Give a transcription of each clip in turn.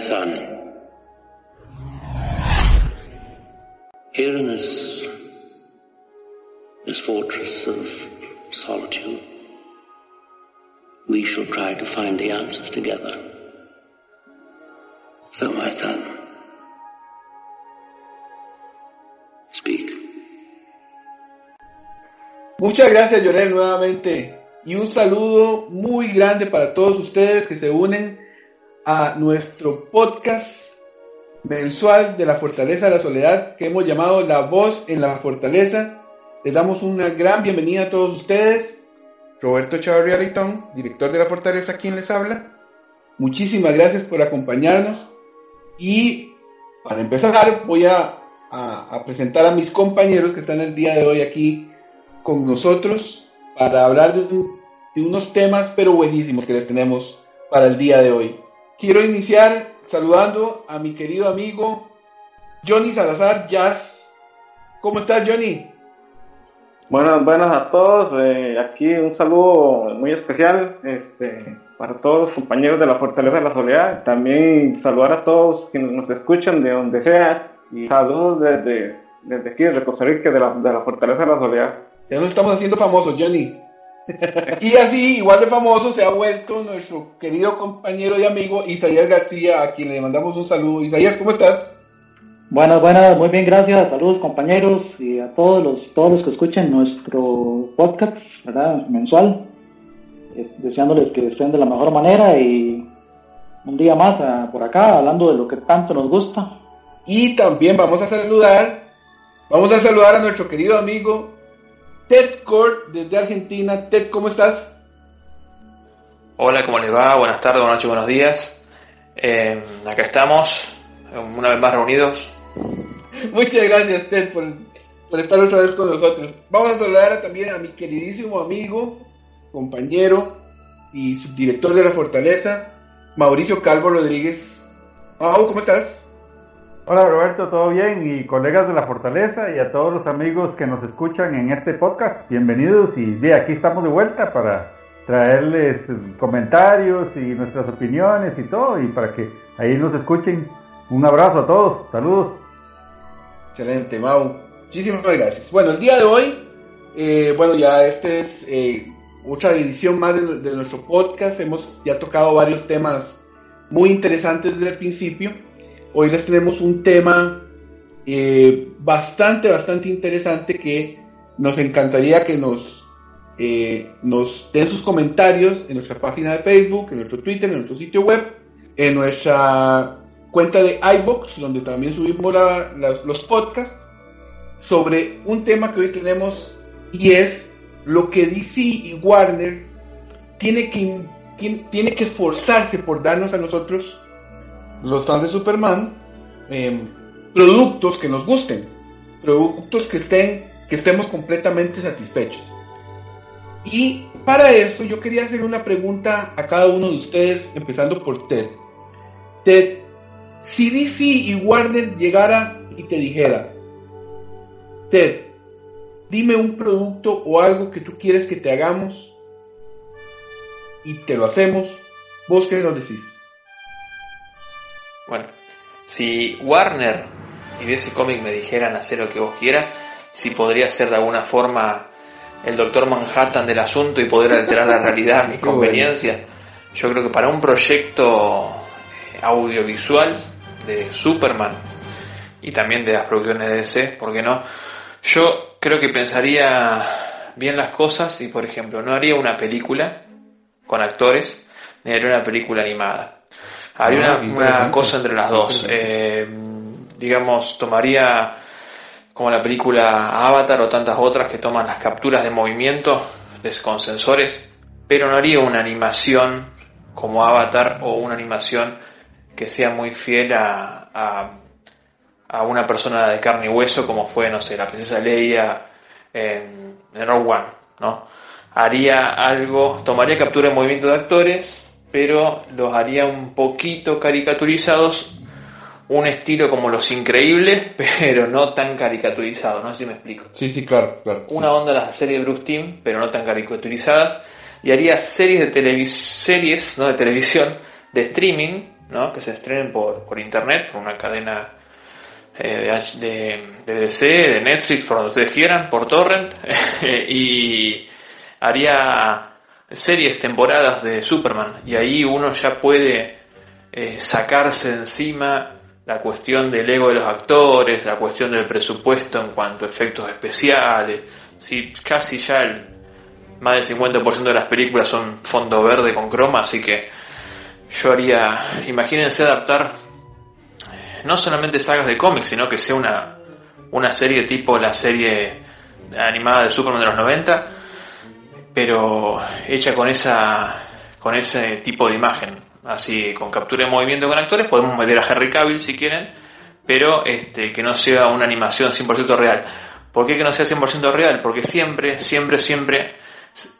son, here in this, this fortress of solitude, we shall try to find the answers together. So, my son, speak. Muchas gracias, Llorel, nuevamente. Y un saludo muy grande para todos ustedes que se unen a nuestro podcast mensual de la Fortaleza de la Soledad que hemos llamado La Voz en la Fortaleza. Les damos una gran bienvenida a todos ustedes. Roberto Chavarria Leitón, director de la Fortaleza, quien les habla. Muchísimas gracias por acompañarnos. Y para empezar, voy a, presentar a mis compañeros que están el día de hoy aquí con nosotros para hablar de unos temas, pero buenísimos que les tenemos para el día de hoy. Quiero iniciar saludando a mi querido amigo Johnny Salazar Jazz. ¿Cómo estás, Johnny? Buenas, buenas a todos. Eh, aquí un saludo muy especial este, para todos los compañeros de la Fortaleza de la Soledad. También saludar a todos quienes nos escuchan de donde seas. Y saludos desde, desde aquí, desde Costa Rica, de la, de la Fortaleza de la Soledad. Ya nos estamos haciendo famosos, Johnny. Y así, igual de famoso, se ha vuelto nuestro querido compañero y amigo Isaías García, a quien le mandamos un saludo. Isaías, ¿cómo estás? Buenas, buenas, muy bien, gracias. Saludos compañeros y a todos los, todos los que escuchen nuestro podcast, ¿verdad? Mensual. Eh, deseándoles que estén de la mejor manera y un día más uh, por acá, hablando de lo que tanto nos gusta. Y también vamos a saludar, vamos a saludar a nuestro querido amigo Ted Court desde Argentina. Ted, ¿cómo estás? Hola, ¿cómo les va? Buenas tardes, buenas noches, buenos días. Eh, acá estamos, una vez más reunidos. Muchas gracias, Ted, por, por, estar otra vez con nosotros. Vamos a saludar también a mi queridísimo amigo, compañero y subdirector de la Fortaleza, Mauricio Calvo Rodríguez. Mau, ¿cómo estás? Hola Roberto, ¿todo bien? Y colegas de la Fortaleza y a todos los amigos que nos escuchan en este podcast, bienvenidos y de aquí estamos de vuelta para traerles comentarios y nuestras opiniones y todo y para que ahí nos escuchen. Un abrazo a todos, saludos. Excelente, Mau. Muchísimas gracias. Bueno, el día de hoy, eh, bueno, ya este es eh, otra edición más de nuestro podcast. Hemos ya tocado varios temas muy interesantes desde el principio. Hoy les tenemos un tema eh, bastante, bastante interesante que nos encantaría que nos, eh, nos den sus comentarios en nuestra página de Facebook, en nuestro Twitter, en nuestro sitio web, en nuestra cuenta de iBox, donde también subimos los podcasts, sobre un tema que hoy tenemos y es lo que DC y Warner tiene que, tiene que esforzarse por darnos a nosotros los fans de Superman eh, productos que nos gusten, productos que estén, que estemos completamente satisfechos. Y para eso yo quería hacer una pregunta a cada uno de ustedes, empezando por Ted. Ted, si DC y Warner llegara y te dijera, Ted, dime un producto o algo que tú quieres que te hagamos y te lo hacemos, ¿vos qué nos decís? Bueno, si Warner y DC Comics me dijeran hacer lo que vos quieras, si podría ser de alguna forma el Doctor Manhattan del asunto y poder alterar la realidad a mi conveniencia, yo creo que para un proyecto audiovisual de Superman y también de las producciones de DC, ¿por qué no? Yo creo que pensaría bien las cosas y, por ejemplo, no haría una película con actores, ni haría una película animada. Ah, una, cosa entre las dos. Eh, digamos, tomaría como la película Avatar o tantas otras que toman las capturas de movimiento con sensores, pero no haría una animación como Avatar o una animación que sea muy fiel a, a, a, una persona de carne y hueso como fue, no sé, la princesa Leia en, en Rogue One, ¿no? Haría algo, tomaría captura de movimiento de actores, pero los haría un poquito caricaturizados, un estilo como Los Increíbles, pero no tan caricaturizado, no sé si me explico. Sí, sí, claro, claro. Una sí. onda de la serie de Bruce Team, pero no tan caricaturizadas, y haría series de televis series, no de televisión, de streaming, ¿no? que se estrenen por, por internet, por una cadena eh, de, de, de, DC, de Netflix, por donde ustedes quieran, por torrent, y haría series, temporadas de Superman, y ahí uno ya puede eh, sacarse encima la cuestión del ego de los actores, la cuestión del presupuesto en cuanto a efectos especiales, si casi ya más del 50% de las películas son fondo verde con croma, así que yo haría, imagínense adaptar no solamente sagas de cómics, sino que sea una, una serie tipo la serie animada de Superman de los 90, pero hecha con esa con ese tipo de imagen, así con captura de movimiento con actores, podemos meter a Harry Cavill si quieren, pero este que no sea una animación 100% real. ¿Por qué que no sea 100% real? Porque siempre, siempre, siempre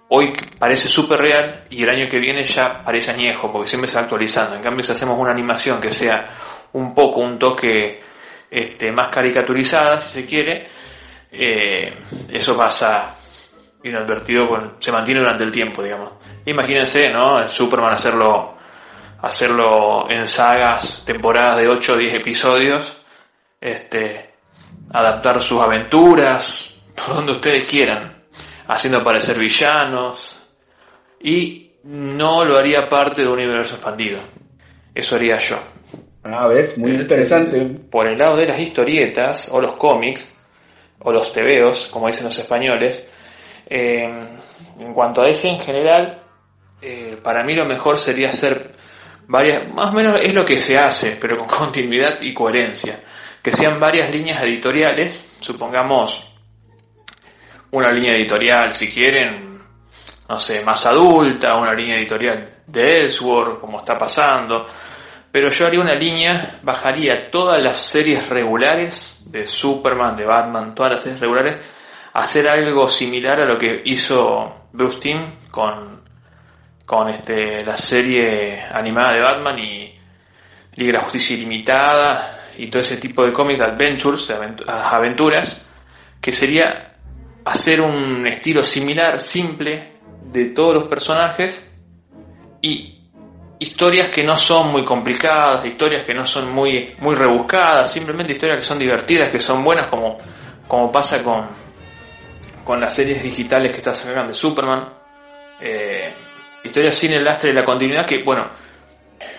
hoy parece súper real y el año que viene ya parece añejo, porque siempre se va actualizando. En cambio, si hacemos una animación que sea un poco, un toque este, más caricaturizada, si se quiere, eh, eso pasa inadvertido, con, se mantiene durante el tiempo, digamos. Imagínense, ¿no? El Superman hacerlo, hacerlo en sagas, temporadas de 8 o 10 episodios, este, adaptar sus aventuras, por donde ustedes quieran haciendo aparecer villanos y no lo haría parte de un universo expandido. Eso haría yo. Ah, ves, muy interesante. Por el lado de las historietas o los cómics o los tebeos, como dicen los españoles, eh, en cuanto a ese en general, eh, para mí lo mejor sería hacer varias, más o menos es lo que se hace, pero con continuidad y coherencia, que sean varias líneas editoriales, supongamos una línea editorial, si quieren, no sé, más adulta, una línea editorial de Ellsworth, como está pasando, pero yo haría una línea, bajaría todas las series regulares de Superman, de Batman, todas las series regulares, hacer algo similar a lo que hizo Bruce con, con este, la serie animada de Batman y Liga de la Justicia Ilimitada y todo ese tipo de cómics de adventures, aventuras, que sería hacer un estilo similar, simple, de todos los personajes y historias que no son muy complicadas, historias que no son muy, muy rebuscadas, simplemente historias que son divertidas, que son buenas como, como pasa con, con las series digitales que está sacando de Superman. Eh, historias sin el lastre de la continuidad que, bueno,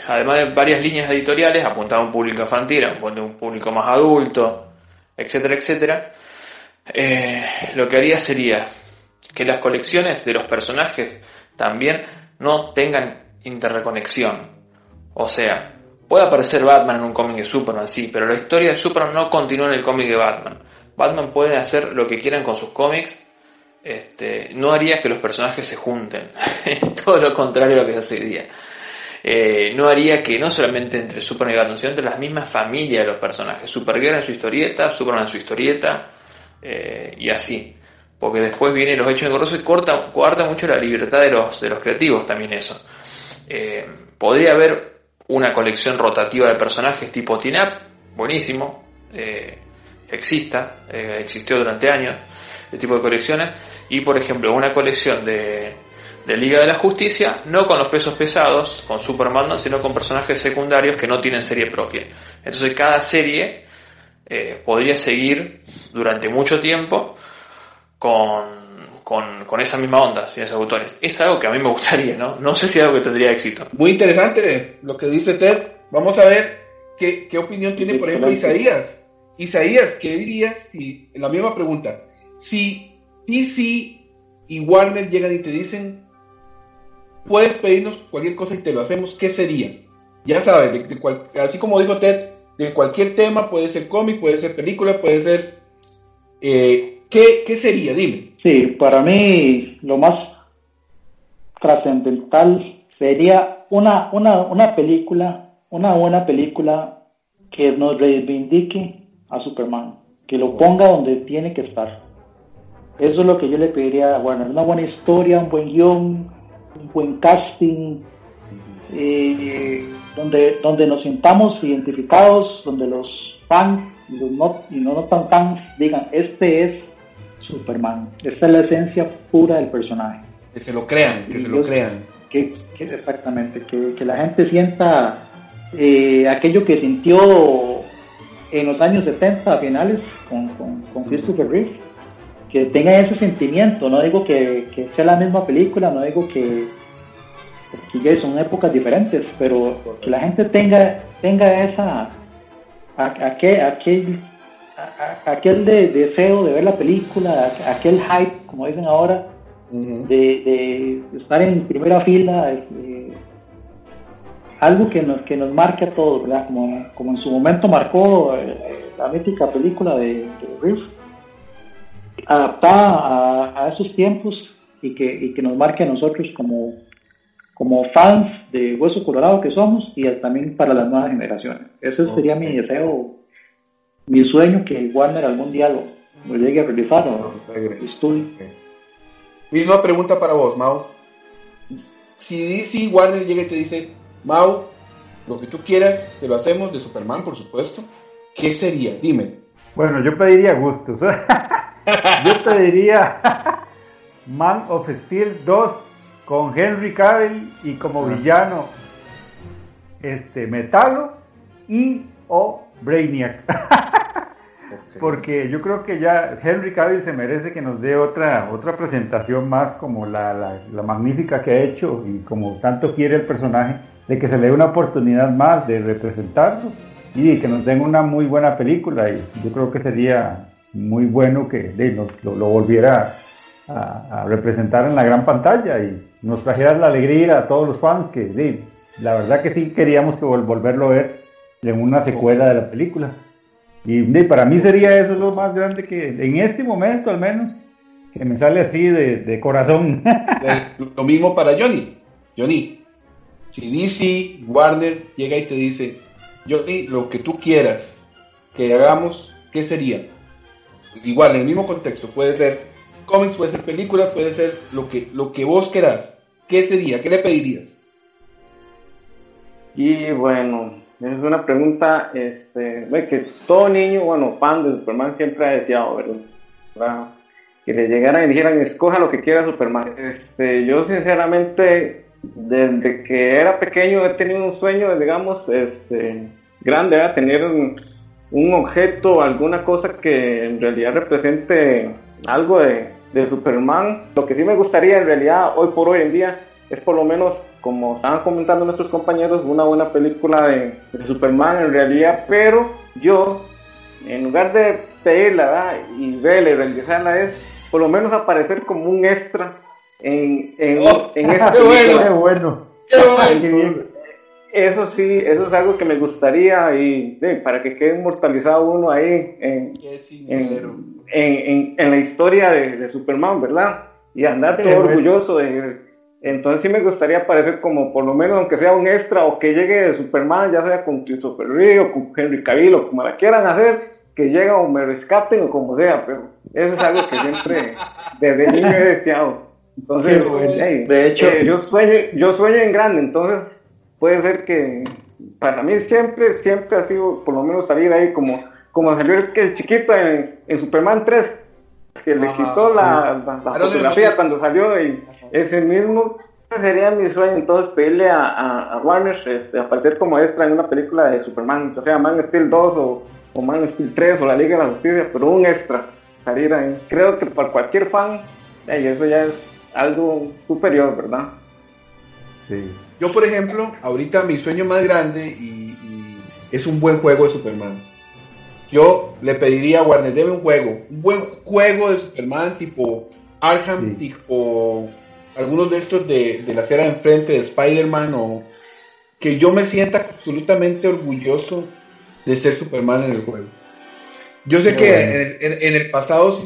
además de varias líneas editoriales apuntadas a un público infantil, a un público más adulto, etcétera, etcétera, eh, lo que haría sería que las colecciones de los personajes también no tengan interconexión. O sea, puede aparecer Batman en un cómic de Superman, sí, pero la historia de Superman no continúa en el cómic de Batman. Batman puede hacer lo que quieran con sus cómics, este, no haría que los personajes se junten, todo lo contrario a lo que se hace hoy día. Eh, no haría que no solamente entre Superman y Batman, sino entre las mismas familias de los personajes. Supergirl en su historieta, Superman en su historieta, eh, y así. porque después vienen los hechos engorrosos y corta, corta mucho la libertad de los, de los creativos también eso. Eh, podría haber una colección rotativa de personajes tipo Tinap, buenísimo, exista, existió durante años, este tipo de colecciones, y por ejemplo una colección de, de Liga de la Justicia, no con los pesos pesados, con Superman, sino con personajes secundarios que no tienen serie propia. Entonces cada serie eh, podría seguir durante mucho tiempo con, con, esa misma onda, sin esos autores. Es algo que a mí me gustaría, ¿no? No sé si es algo que tendría éxito. Muy interesante lo que dice Ted. Vamos a ver qué, qué opinión tiene, por ejemplo, Isaías. Isaías, ¿qué dirías si, la misma pregunta, si DC y Warner llegan y te dicen, puedes pedirnos cualquier cosa y te lo hacemos, ¿qué sería? Ya sabes, de, así como dijo Ted, de cualquier tema, puede ser cómic, puede ser película, puede ser eh, ¿Qué, sería? Dime. Sí, para mí lo más trascendental sería una, una, una película, una buena película que nos reivindique a Superman, que lo ponga donde tiene que estar. Eso es lo que yo le pediría bueno, una buena historia, un buen guion, un buen casting, eh, donde, donde nos sintamos identificados, donde los fans y, los no, y no, no tan fans digan, este es Superman. Esta es la esencia pura del personaje. Que se lo crean, que se lo crean. Que, exactamente, que, la gente sienta eh, aquello que sintió en los años 70 finales con, con, Christopher Reeve, que tenga ese sentimiento, no digo que, sea la misma película, no digo que, que son épocas diferentes, pero que la gente tenga, tenga esa, aquel, aquel aquel de, deseo de ver la película, aquel hype, como dicen ahora, de, estar en primera fila, algo que nos, que nos marque a todos, ¿verdad? Como, como en su momento marcó eh, la mítica película de, de adaptada a, esos tiempos y que, y que nos marque a nosotros como, como fans de Hueso Colorado que somos y también para las nuevas generaciones. Ese sería mi deseo mi sueño que Warner algún día lo, llegue a realizar o Misma pregunta para vos, Mau. Si DC Warner llega y te dice, Mau, lo que tú quieras, te lo hacemos de Superman, por supuesto, ¿qué sería? Dime. Bueno, yo pediría gustos. yo pediría Man of Steel 2 con Henry Cavill y como ah. villano este Metalo y o Brainiac. Porque yo creo que ya Henry Cavill se merece que nos dé otra, otra presentación más como la, la, magnífica que ha hecho y como tanto quiere el personaje, de que se le dé una oportunidad más de representarlo y que nos den una muy buena película. Y yo creo que sería muy bueno que lo, volviera a, representar en la gran pantalla y nos trajera la alegría a todos los fans que la verdad que sí queríamos que volverlo a ver en una secuela de la película. Y para mí sería eso lo más grande que, en este momento al menos, que me sale así de, corazón. lo mismo para Johnny. Johnny, si DC, Warner llega y te dice, Johnny, lo que tú quieras que hagamos, ¿qué sería? Igual, en el mismo contexto, puede ser cómics, puede ser películas, puede ser lo que, lo que vos querás. ¿Qué sería? ¿Qué le pedirías? Y bueno, es una pregunta este, que todo niño, bueno, fan de Superman siempre ha deseado, ¿verdad? Que le llegaran y dijeran, escoja lo que quiera Superman. Este, yo sinceramente, desde que era pequeño he tenido un sueño, digamos, este, grande, ¿verdad? tener un, objeto, alguna cosa que en realidad represente algo de, de Superman. Lo que sí me gustaría en realidad, hoy por hoy en día, es por lo menos como estaban comentando nuestros compañeros, una buena película de, Superman en realidad, pero yo, en lugar de pedirla y verla y realizarla, es por lo menos aparecer como un extra en, en, oh, en esta película. Bueno, Eso sí, eso es algo que me gustaría y para que quede inmortalizado uno ahí en, en, en, la historia de, Superman, ¿verdad? Y andar todo orgulloso de entonces sí me gustaría aparecer como, por lo menos, aunque sea un extra o que llegue de Superman, ya sea con Christopher Reeve o con Henry Cavill o como la quieran hacer, que lleguen o me rescaten o como sea, pero eso es algo que siempre desde niño he deseado. Entonces, de hecho, eh, yo, sueño, yo sueño en grande, entonces puede ser que para mí siempre, siempre ha sido por lo menos salir ahí como, como salió el, el chiquito en, en Superman 3, que le quitó la, la, fotografía cuando salió y ese mismo sería mi sueño entonces pedirle a, a, Warner este, aparecer como extra en una película de Superman, o sea, Man Steel 2 o, o Man Steel 3 o la Liga de la Justicia, pero un extra, salir ahí. Creo que para cualquier fan, y eso ya es algo superior, ¿verdad? Sí. Yo, por ejemplo, ahorita mi sueño más grande y, es un buen juego de Superman. Yo le pediría a Warner, deme un juego, un buen juego de Superman tipo Arkham, tipo algunos de estos de, la acera de enfrente de Spider-Man o que yo me sienta absolutamente orgulloso de ser Superman en el juego. Yo sé que en, el pasado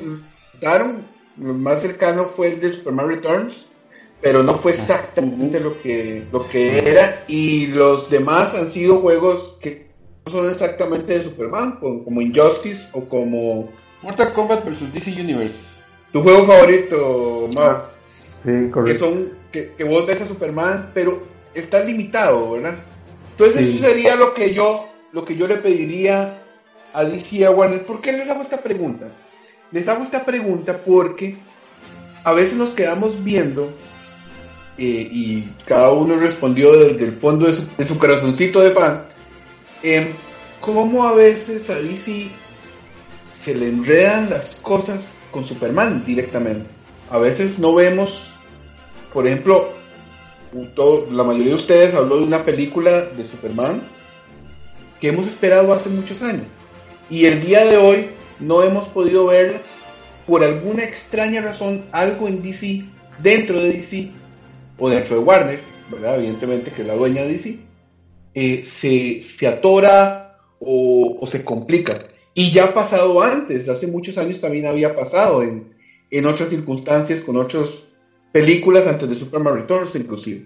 lo más cercano fue el de Superman Returns, pero no fue exactamente lo que, lo que era y los demás han sido juegos que no son exactamente de Superman, como Injustice o como Mortal Kombat vs DC Universe. ¿Tu juego favorito, Mau? Que son, que, vos ves a Superman, pero está limitado, ¿verdad? Entonces eso sería lo que yo, lo que yo le pediría a DC y a Warner. ¿Por qué les hago esta pregunta? Les hago esta pregunta porque a veces nos quedamos viendo eh, y cada uno respondió desde el fondo de su, corazoncito de fan, eh, cómo a veces a DC se le enredan las cosas con Superman directamente. A veces no vemos por ejemplo, la mayoría de ustedes habló de una película de Superman que hemos esperado hace muchos años. Y el día de hoy no hemos podido ver, por alguna extraña razón, algo en DC, dentro de DC, o dentro de Warner, ¿verdad? Evidentemente que es la dueña de DC, eh, se, atora o, se complica. Y ya ha pasado antes, hace muchos años también había pasado en, en otras circunstancias, con otros películas antes de Superman Returns inclusive.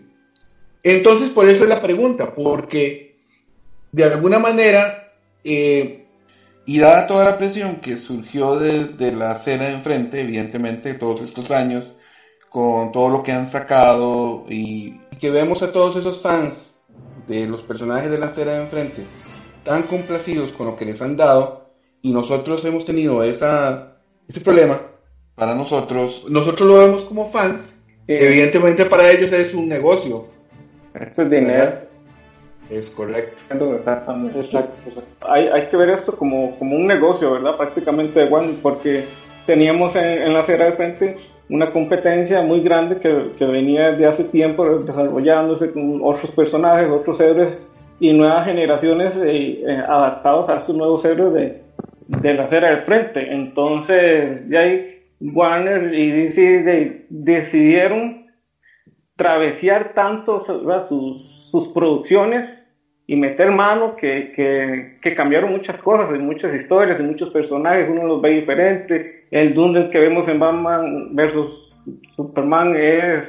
Entonces, por eso es la pregunta, porque de alguna manera, eh, y dada toda la presión que surgió de, la escena de enfrente, evidentemente, todos estos años, con todo lo que han sacado y, que vemos a todos esos fans de los personajes de la escena de enfrente tan complacidos con lo que les han dado, y nosotros hemos tenido esa, ese problema para nosotros, nosotros lo vemos como fans, Evidentemente para ellos es un negocio. Esto es dinero. Es correcto. Exactamente. Hay, hay que ver esto como, como un negocio, ¿verdad? Prácticamente igual, porque teníamos en, la acera de frente una competencia muy grande que, venía desde hace tiempo desarrollándose con otros personajes, otros héroes y nuevas generaciones eh, eh, adaptados a estos nuevos héroes de, de la acera del frente. Entonces, ya hay Warner y DC decidieron travesear tanto sus, sus, producciones y meter mano que, que, cambiaron muchas cosas, y muchas historias, y muchos personajes, uno los ve diferente, el Dundee que vemos en Batman versus Superman es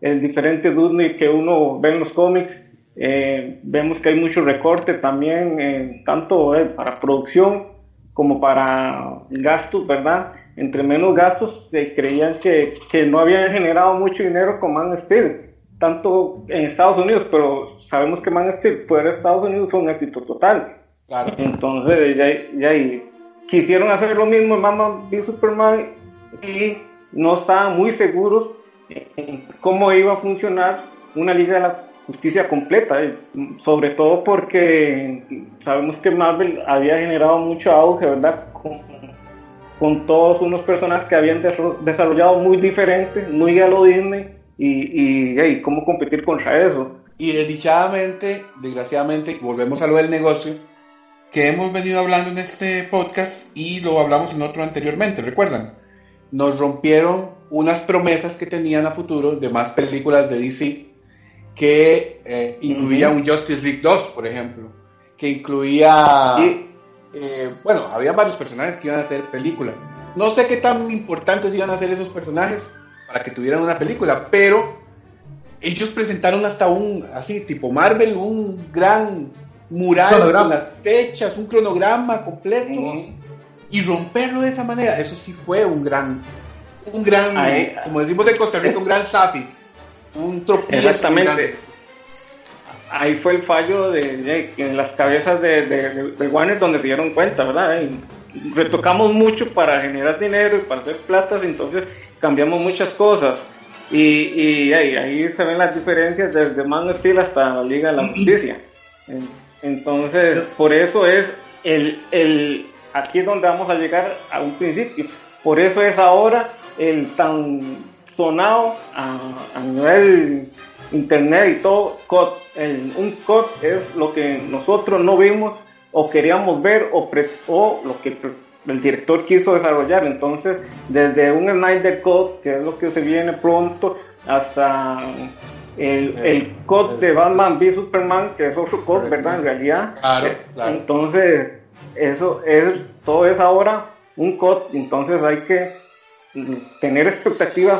el diferente Dundee que uno ve en los cómics, eh, vemos que hay mucho recorte también, eh, tanto eh, para producción como para gastos, ¿verdad? entre menos gastos, se creían que, que, no habían generado mucho dinero con Man Steel, tanto en Estados Unidos, pero sabemos que Man Steel fuera de Estados Unidos fue un éxito total. Entonces, ya, ya quisieron hacer lo mismo en Batman v Superman y no estaban muy seguros en cómo iba a funcionar una Liga de la Justicia completa, sobre todo porque sabemos que Marvel había generado mucho auge, ¿verdad? Con con todos unos personajes que habían desarrollado muy diferentes, muy a lo Disney, y, y cómo competir contra eso. Y desdichadamente, desgraciadamente, volvemos a lo del negocio, que hemos venido hablando en este podcast y lo hablamos en otro anteriormente, ¿recuerdan? Nos rompieron unas promesas que tenían a futuro de más películas de DC que eh, incluía un Justice League 2, por ejemplo, que incluía... Eh, bueno, había varios personajes que iban a hacer película. No sé qué tan importantes iban a ser esos personajes para que tuvieran una película, pero ellos presentaron hasta un, así, tipo Marvel, un gran mural con las fechas, un cronograma completo. y romperlo de esa manera, eso sí fue un gran, un gran, Ahí- como decimos en Costa Rica, un gran zapis, un tropiezo. Exactamente. grande. Ahí fue el fallo de, de- en las cabezas de, de, de Warner donde se dieron cuenta, ¿verdad? Y retocamos mucho para generar dinero y para hacer platas, entonces cambiamos muchas cosas. Y, y ahí, ahí se ven las diferencias desde Man of Steel hasta la Liga de la Justicia. En- Entonces, por eso es el, el, aquí es donde vamos a llegar a un principio. Por eso es ahora el tan sonado a, a nivel internet y todo, COD. El- un COD es lo que nosotros no vimos o queríamos ver o, pre- o lo que el director quiso desarrollar. Entonces, desde un Snyder Code, que es lo que se viene pronto, hasta el, el COD de Batman v Superman, que es otro COD, ¿verdad? En realidad. Claro, Eh, claro. Entonces, eso es, todo es ahora un COD, entonces hay que tener expectativas,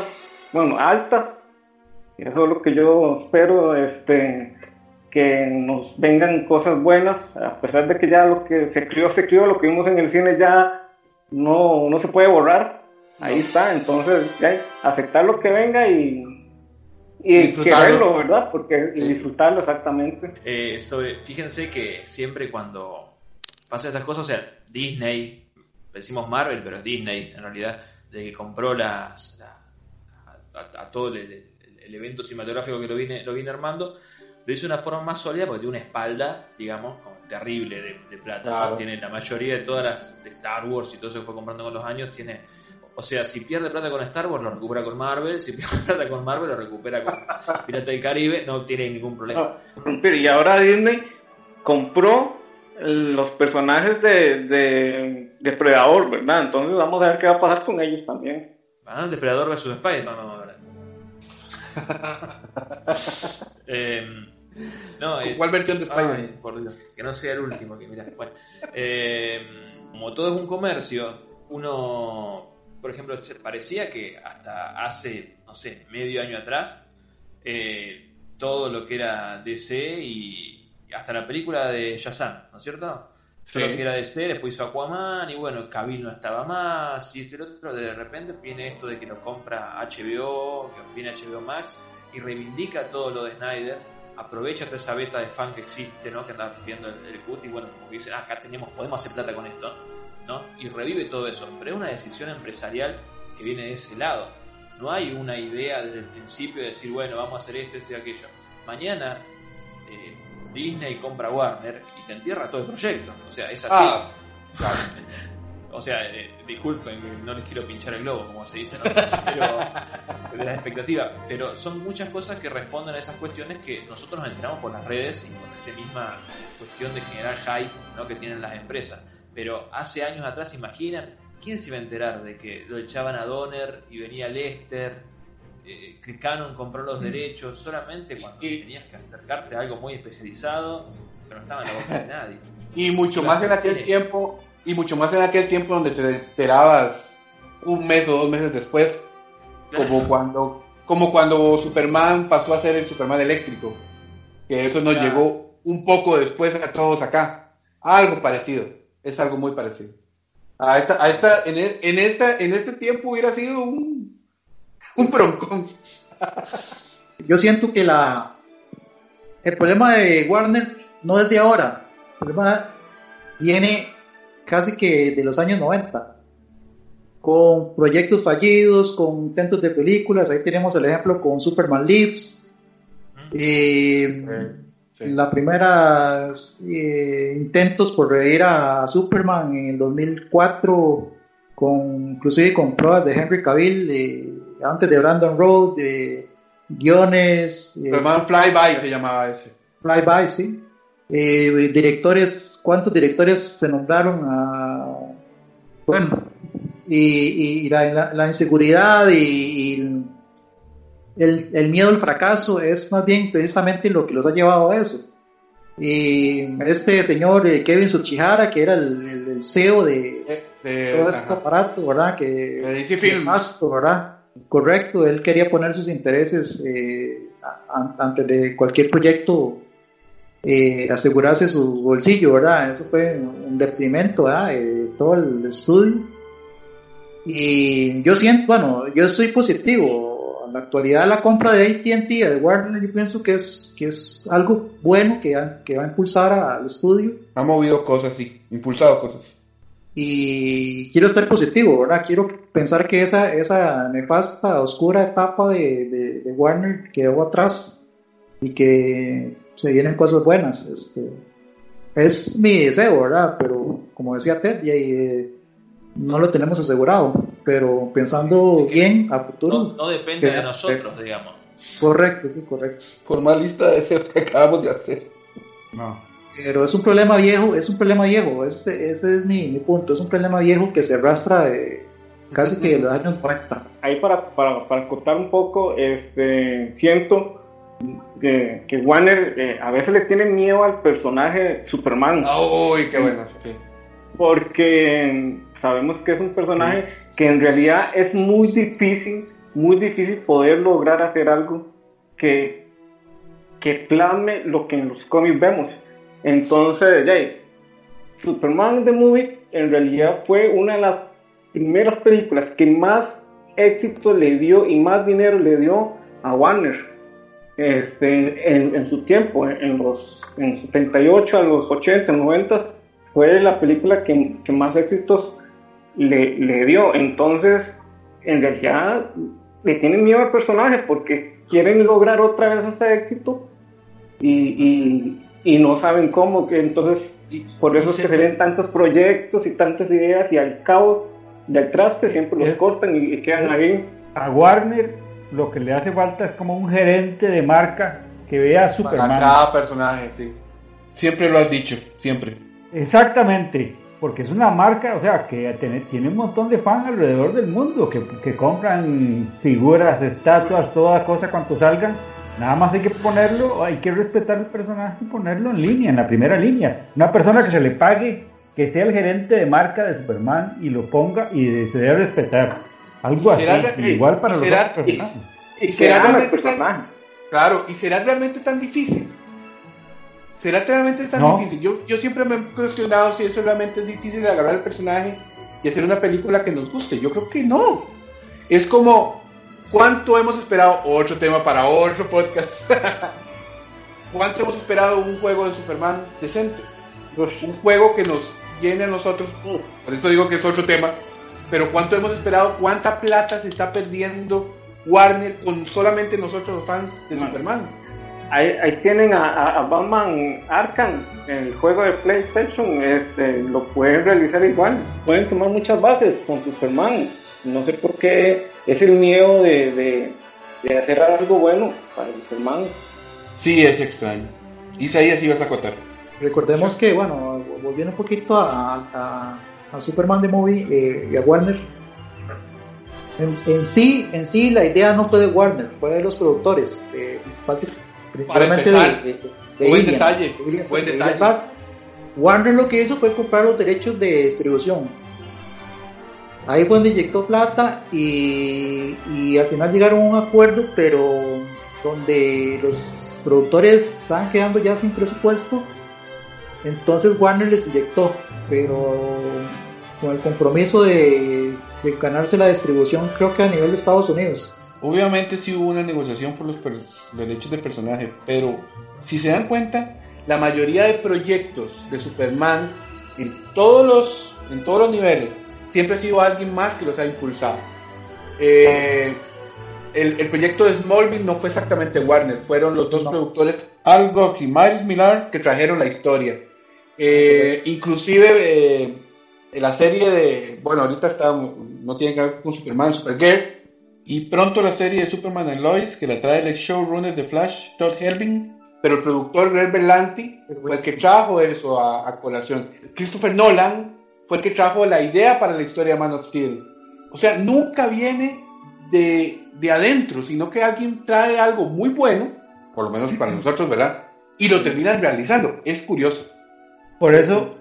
bueno, altas. Eso es lo que yo espero, este, que nos vengan cosas buenas, a pesar de que ya lo que se crió, se crió, lo que vimos en el cine ya no, no se puede borrar. Ahí está, entonces ya, aceptar lo que venga y, y quererlo, ¿verdad? Porque y disfrutarlo exactamente. Eh, sobre- fíjense que siempre cuando pasan estas cosas, o sea, Disney, decimos Marvel, pero es Disney en realidad, de que compró las, la- a, a todo el, el- el evento cinematográfico que lo viene, lo viene armando, lo hizo de una forma más sólida porque tiene una espalda, digamos, como terrible de, de plata. Tiene la mayoría de todas las de Star Wars y todo eso que fue comprando con los años, tiene. O sea, si pierde plata con Star Wars, lo recupera con Marvel. Si pierde plata con Marvel, lo recupera con Pirata del Caribe. No tiene ningún problema. No, pero y ahora Disney compró los personajes de, de Depredador, ¿verdad? Entonces vamos a ver qué va a pasar con ellos también. Ah, Depredador vs Spider-Man, vamos a ver. Eh, no, eh, ¿Cuál versión de Spider-Man? por Dios, que no sea el último que mirá. Bueno, eh, como todo es un comercio, uno, por ejemplo, parecía que hasta hace, no sé, medio año atrás, eh, todo lo que era DC y hasta la película de Shazam, ¿no es cierto? Sí. Todo lo que era DC, después hizo Aquaman y bueno, Cavill no estaba más y este y otro, de repente viene esto de que lo compra HBO, que viene HBO Max y reivindica todo lo de Snyder, aprovecha toda esa beta de fan que existe, ¿no? Que anda viendo el, el cut y bueno, como que dicen, ah, acá tenemos, podemos hacer plata con esto, ¿no? Y revive todo eso, pero es una decisión empresarial que viene de ese lado. No hay una idea desde el principio de decir, bueno, vamos a hacer esto, esto y aquello. Mañana eh, Disney compra Warner y te entierra todo el proyecto. O sea, es así. Ah, claro. O sea, eh, disculpen, no les quiero pinchar el globo, como se dice, ¿no? pero de las expectativas. Pero son muchas cosas que responden a esas cuestiones que nosotros nos enteramos por las redes y por esa misma cuestión de generar hype ¿no? que tienen las empresas. Pero hace años atrás, imaginan, ¿quién se iba a enterar de que lo echaban a Donner y venía Lester? Eh, Canon compró los derechos solamente cuando Y- tenías que acercarte a algo muy especializado, pero no estaba en la boca de nadie. Y mucho más en aquel tiempo, y mucho más en aquel tiempo donde te enterabas un mes o dos meses después, como cuando, como cuando Superman pasó a ser el Superman eléctrico, que eso nos Claro. llegó un poco después a todos acá, algo parecido, es algo muy parecido. A esta, a esta, en, e- en esta, en este tiempo hubiera sido un, un broncón. Yo siento que la el problema de Warner no es de ahora. El problema viene casi que de los años 90. Con proyectos fallidos, con intentos de películas. Ahí tenemos el ejemplo con Superman Lives. Eh, Sí. La primera eh, intentos por revivir a Superman en el 2004, con, inclusive con pruebas de Henry Cavill, eh, antes de Brandon Road, de guiones, eh, Superman Flyby se llamaba ese. Flyby, sí. Eh, directores, ¿cuántos directores se nombraron? a bueno, y, y la, la- la inseguridad y, y el, el miedo al fracaso es más bien precisamente lo que los ha llevado a eso. Y este señor eh, Kevin Tsuchihara, que era el, el- el CEO de de- todo este ajá. aparato, ¿verdad? Que, De ¿verdad? Correcto, él quería poner sus intereses eh, a- a- antes de cualquier proyecto eh, asegurarse su bolsillo, ¿verdad? Eso fue un detrimento, ¿verdad? De todo el estudio. Y yo siento, bueno, yo soy positivo. En la actualidad la compra de AT&T, de Warner, yo pienso que es, que es algo bueno que, que va a impulsar al estudio. Ha movido cosas, sí, impulsado cosas. Y quiero estar positivo, ¿verdad? Quiero pensar que esa, esa nefasta, oscura etapa de, de, Warner quedó atrás y que se vienen cosas buenas. Este, es mi deseo, ¿verdad? Pero como decía Ted, y, eh, no lo tenemos asegurado, pero pensando bien a futuro. No, depende de nosotros, digamos. Correcto, sí, correcto. Por más lista de deseos que acabamos de hacer. No. Pero es un problema viejo, es un problema viejo, ese, ese es mi, mi, punto, es un problema viejo que se arrastra de casi que de los años 90. Ahí para, para, para contar un poco, este, siento que, que Warner eh, a veces le tiene miedo al personaje Superman. ¡Uy, qué bueno! Sí. Porque sabemos que es un personaje que en realidad es muy difícil, muy difícil poder lograr hacer algo que, que plasme lo que en los cómics vemos. Entonces, ya, Superman The Movie en realidad fue una de las primeras películas que más éxito le dio y más dinero le dio a Warner este, en, su tiempo, en los en 78, a los 80, 90, fue la película que, que más éxitos le, le, dio. Entonces, en realidad, le tienen miedo al personaje porque quieren lograr otra vez ese éxito y, y, no saben cómo. Que entonces, por eso es que se ven tantos proyectos y tantas ideas y al cabo del traste siempre los cortan y, quedan ahí. A Warner lo que le hace falta es como un gerente de marca que vea a Superman. Para cada personaje, sí. Siempre lo has dicho, siempre. Exactamente, porque es una marca, o sea, que tiene, un montón de fans alrededor del mundo, que, que compran figuras, estatuas, toda cosa cuanto salgan. Nada más hay que ponerlo, hay que respetar el personaje y ponerlo en línea, en la primera línea. Una persona que se le pague, que sea el gerente de marca de Superman y lo ponga y se debe respetar. Algo así, igual para los será, personajes. Y, será realmente tan, claro, y será realmente tan difícil. Será realmente tan difícil. Yo, yo siempre me he cuestionado si eso realmente es difícil de agarrar el personaje y hacer una película que nos guste. Yo creo que no. Es como, ¿cuánto hemos esperado? Otro tema para otro podcast. ¿Cuánto hemos esperado un juego de Superman decente? Un juego que nos llene a nosotros. Por eso digo que es otro tema pero ¿cuánto hemos esperado? ¿Cuánta plata se está perdiendo Warner con solamente nosotros los fans de Superman? Ahí, tienen a, Batman Arkham, el juego de PlayStation, este, lo pueden realizar igual, pueden tomar muchas bases con Superman. No sé por qué es el miedo de, hacer algo bueno para Superman. Sí, es extraño. Isaías, ibas a acotar. Recordemos que, bueno, volviendo un poquito a a Superman de Movie eh, y a Warner. En, sí, en sí la idea no fue de Warner, fue de los productores, eh, principalmente de, buen detalle, buen detalle. Warner lo que hizo fue comprar los derechos de distribución. Ahí fue donde inyectó plata y, y al final llegaron a un acuerdo, pero donde los productores estaban quedando ya sin presupuesto, entonces Warner les inyectó, pero con el compromiso de, ganarse la distribución, creo que a nivel de Estados Unidos. Obviamente sí hubo una negociación por los derechos del personaje, pero si se dan cuenta, la mayoría de proyectos de Superman en todos los, en todos los niveles siempre ha sido alguien más que los ha impulsado. Eh, el, proyecto de Smallville no fue exactamente Warner, fueron los dos productores, Al Gough y Miles Millar, que trajeron la historia. Eh, inclusive eh, la serie de, bueno, ahorita está, no tiene que ver con Superman, Supergirl, y pronto la serie de Superman and Lois, que la trae el showrunner de Flash, Todd Helbing, pero el productor Greg Berlanti fue el que trajo eso a, colación. Christopher Nolan fue el que trajo la idea para la historia de Man of Steel. O sea, nunca viene de, de adentro, sino que alguien trae algo muy bueno, por lo menos para nosotros, ¿verdad? Y lo terminan realizando. Es curioso. Por eso,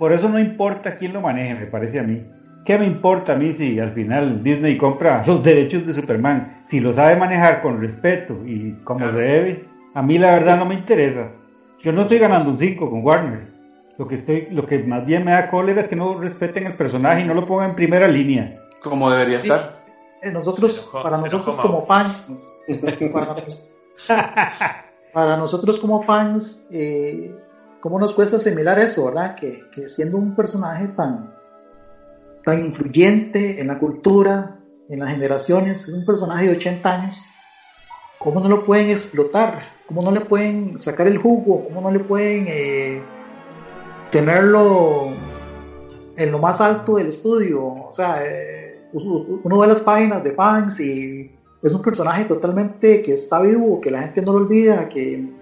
por eso no importa quién lo maneje, me parece a mí. ¿Qué me importa a mí si al final Disney compra los derechos de Superman? Si lo sabe manejar con respeto y como se debe, a mí la verdad no me interesa. yo no estoy ganando un 5 con Warner. Lo que, estoy, lo que más bien me da cólera es que no respeten el personaje y no lo pongan en primera línea. Como debería estar. Eh, nosotros, para nosotros como fans, para, para nosotros como fans, eh, ¿cómo nos cuesta asimilar eso, verdad? Que, que siendo un personaje tan, tan influyente en la cultura, en las generaciones, es un personaje de 80 años, ¿cómo no lo pueden explotar? ¿Cómo no le pueden sacar el jugo? ¿Cómo no le pueden eh, tenerlo en lo más alto del estudio? O sea, eh, uno ve las páginas de fans y es un personaje totalmente que está vivo, que la gente no lo olvida, que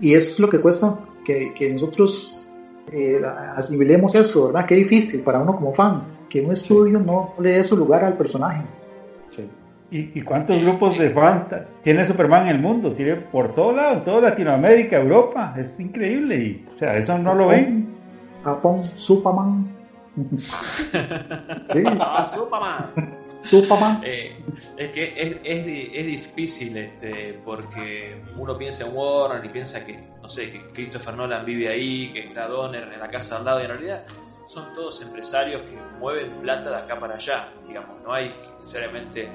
y eso es lo que cuesta que, que nosotros eh, asimilemos eso, ¿verdad? Qué difícil para uno como fan, que un estudio no le dé su lugar al personaje. ¿Y, cuántos grupos de fans tiene Superman en el mundo? Tiene por todo lado, en toda Latinoamérica, Europa. Es increíble. Y, o sea, eso no lo ven. Japón, Superman. sí. Ah, Superman. Superman. Eh, es que es, es, es, difícil este, porque uno piensa en Warner y piensa que, no sé, que Christopher Nolan vive ahí, que está Donner en la casa al lado y en realidad son todos empresarios que mueven plata de acá para allá, digamos, no hay necesariamente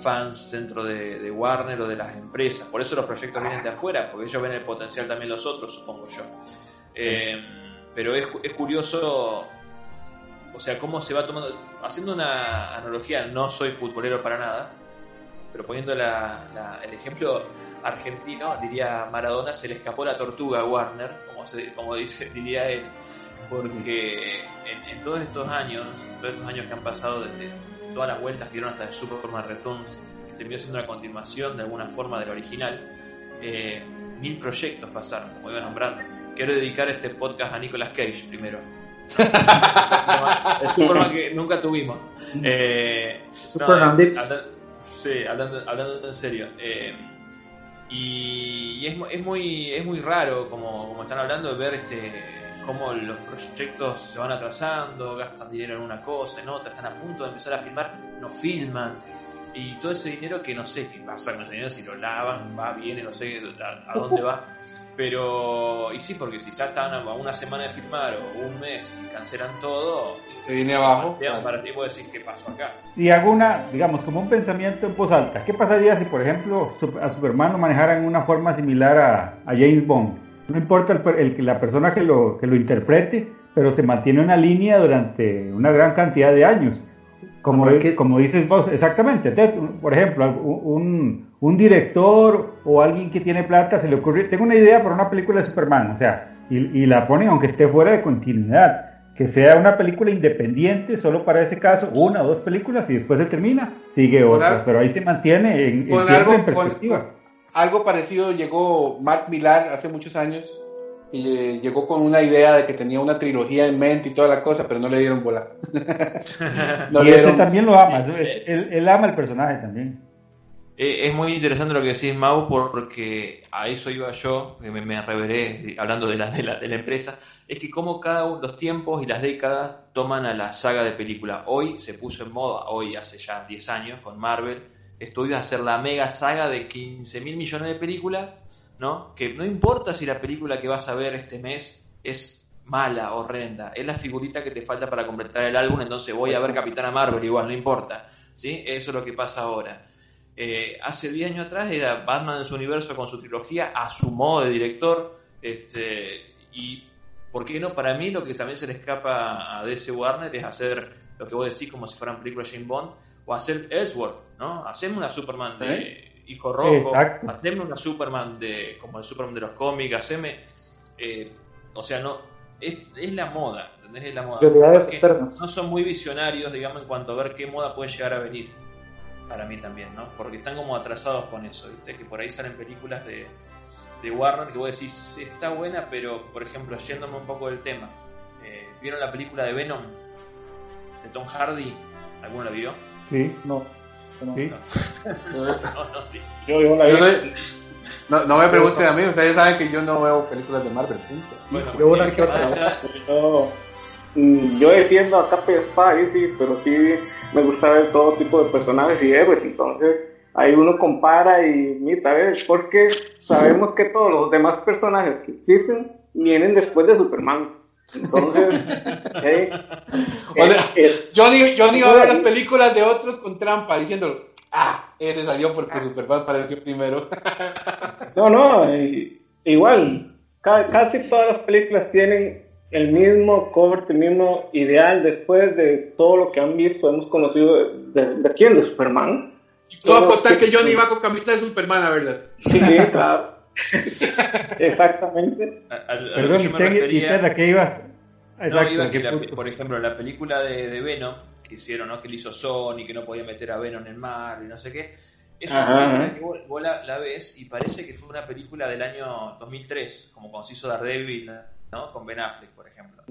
fans dentro de, Warner o de las empresas. Por eso los proyectos vienen de afuera, porque ellos ven el potencial también los otros, supongo yo. Eh, pero es, es, curioso, o sea, cómo se va tomando. Haciendo una analogía, no soy futbolero para nada, pero poniendo el ejemplo argentino, diría Maradona, se le escapó la tortuga a Warner, como, como dice, diría él, porque en, en, todos estos años, todos estos años que han pasado desde todas las vueltas que dieron hasta el Superman Returns, que terminó siendo una continuación de alguna forma del original, eh, mil proyectos pasaron, como iba nombrando. Quiero dedicar este podcast a Nicolas Cage primero. el Superman que nunca tuvimos. Eh, Superman Sí, hablando, hablando en serio. Eh, y, es, es, muy, es muy raro, como, como están hablando, de ver este cómo los proyectos se van atrasando, gastan dinero en una cosa, en otra, están a punto de empezar a filmar, no filman. Y todo ese dinero que no sé qué pasa con ese dinero, si lo lavan, va, viene, no sé a, dónde va. Pero, y sí, porque si ya están a una semana de filmar o un mes y cancelan todo, se viene abajo. Para ti puedo decir qué pasó acá. Y hago una, digamos, como un pensamiento en voz alta. ¿Qué pasaría si, por ejemplo, a Superman lo manejaran en una forma similar a, a James Bond? No importa el, la persona que lo, que lo interprete, pero se mantiene una línea durante una gran cantidad de años. Como, como dices vos, exactamente. Por ejemplo, un, un, director o alguien que tiene plata se le ocurre, tengo una idea para una película de Superman, o sea, y, y la ponen aunque esté fuera de continuidad que sea una película independiente, solo para ese caso, una o dos películas y después se termina, sigue otra, pero ahí se mantiene en, en, algo, perspectiva algo parecido llegó Mark Millar hace muchos años y eh, llegó con una idea de que tenía una trilogía en mente y toda la cosa, pero no le dieron bola. y ese también lo ama, él, ama el personaje también. Eh, es muy interesante lo que decís, Mau, porque a eso iba yo, me, me reveré hablando de la, de, la, de la empresa, es que como cada uno, los tiempos y las décadas toman a la saga de película. Hoy se puso en moda, hoy hace ya 10 años, con Marvel, estudios hacer la mega saga de 15 mil millones de películas, ¿no? Que no importa si la película que vas a ver este mes es mala, horrenda, es la figurita que te falta para completar el álbum, entonces voy a ver Capitana Marvel igual, no importa, ¿sí? Eso es lo que pasa ahora. Eh, hace 10 años atrás era Batman en su universo con su trilogía a su modo de director, este, y ¿por qué no? Para mí lo que también se le escapa a DC Warner es hacer lo que vos decís como si fueran películas de James Bond, o hacer Ellsworth, ¿no? Hacemos una Superman de ¿Eh? Hijo Rojo, hacemos una Superman de como el Superman de los cómics, haceme, eh, o sea, no, es, es, la moda, ¿entendés? Es la moda. No son muy visionarios, digamos, en cuanto a ver qué moda puede llegar a venir, para mí también, ¿no? Porque están como atrasados con eso, ¿viste? Que por ahí salen películas de, de Warner que vos decís, está buena, pero, por ejemplo, yéndome un poco del tema, eh, ¿vieron la película de Venom? De Tom Hardy, ¿alguno la vio? Sí. No. No. ¿Sí? Yo, yo, no, no, me pregunten a mí, ustedes saben que yo no veo películas de Marvel. Bueno, yo, una que otra. yo, mm, yo defiendo a capa y sí, pero sí me gusta ver todo tipo de personajes y héroes, entonces ahí uno compara y mira, ¿ves? Porque sabemos que todos los demás personajes que existen vienen después de Superman. Entonces, eh, eh, Johnny, Johnny va a ver las películas de otros con trampa diciendo, ah, ese salió porque Superman apareció primero. no, no, igual, casi todas las películas tienen el mismo corte, el mismo ideal después de todo lo que han visto, hemos conocido de, de, quién, de Superman. Todo a contar que Johnny iba con camisa de Superman, la verdad. Sí, claro. Exactamente. Perdón, yo me refería... ¿a qué ibas? no, iba que, por ejemplo, la película de, de, Venom que hicieron, ¿no? Que le hizo Sony, que no podía meter a Venom en el mar y no sé qué. Es una película que vos, la, ves y parece que fue una película del año 2003, como cuando se hizo Daredevil, ¿no? Con Ben Affleck, por ejemplo.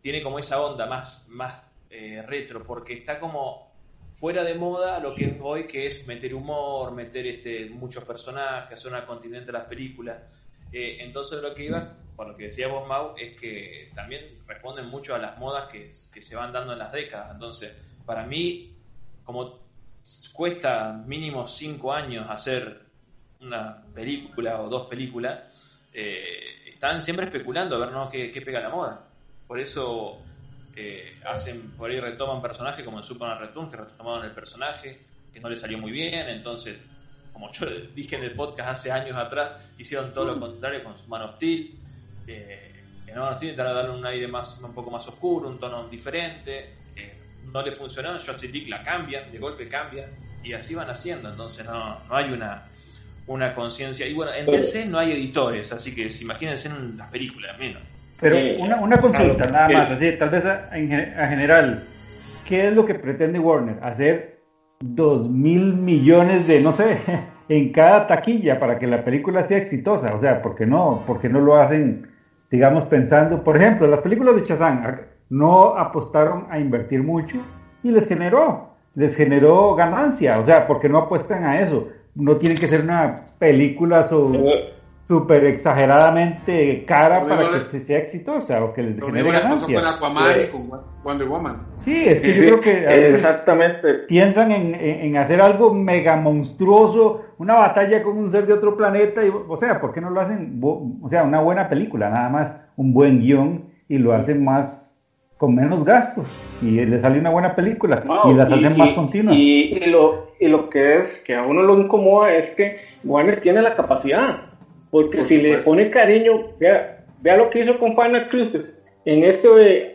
Tiene como esa onda más, más eh, retro, porque está como fuera de moda lo que es hoy, que es meter humor, meter este, muchos personajes, hacer una continente a las películas. Eh, entonces lo que iba, por lo que decía vos, Mau, es que también responden mucho a las modas que, que se van dando en las décadas. Entonces, para mí, como cuesta mínimo cinco años hacer una película o dos películas, eh, están siempre especulando a ver ¿no? qué, qué pega la moda. Por eso eh, hacen, por ahí retoman personajes como en Superman Return, que retomaron el personaje, que no le salió muy bien, entonces, como yo dije en el podcast hace años atrás, hicieron todo lo contrario con su Man of Steel. Eh, en Man of Steel intentaron darle un aire más, un poco más oscuro, un tono diferente. Eh, no le funcionó, Justice League la cambian, de golpe cambia, y así van haciendo, entonces no, no hay una una conciencia. Y bueno, en DC no hay editores, así que imagínense en las películas, menos. Pero una, una consulta, nada más, así, tal vez a, general, ¿qué es lo que pretende Warner? Hacer dos mil millones de, no sé, en cada taquilla para que la película sea exitosa. O sea, ¿por qué no? ¿Por qué no lo hacen, digamos, pensando, por ejemplo, las películas de Chazán no apostaron a invertir mucho y les generó, les generó ganancia. O sea, ¿por qué no apuestan a eso? No tiene que ser una película sobre súper exageradamente cara para que sea exitosa o que les genere ganancias. con Aquaman y con Wonder Woman. Sí, es que yo creo que exactamente piensan en, en, hacer algo mega monstruoso, una batalla con un ser de otro planeta, y, o sea, ¿por qué no lo hacen? O sea, una buena película, nada más un buen guion y lo hacen más con menos gastos y le sale una buena película y las hacen más continuas. Y, y, lo, y lo que es que a uno lo incomoda es que Warner tiene la capacidad porque si le pone cariño, vea, vea lo que hizo con Final Crisis en este de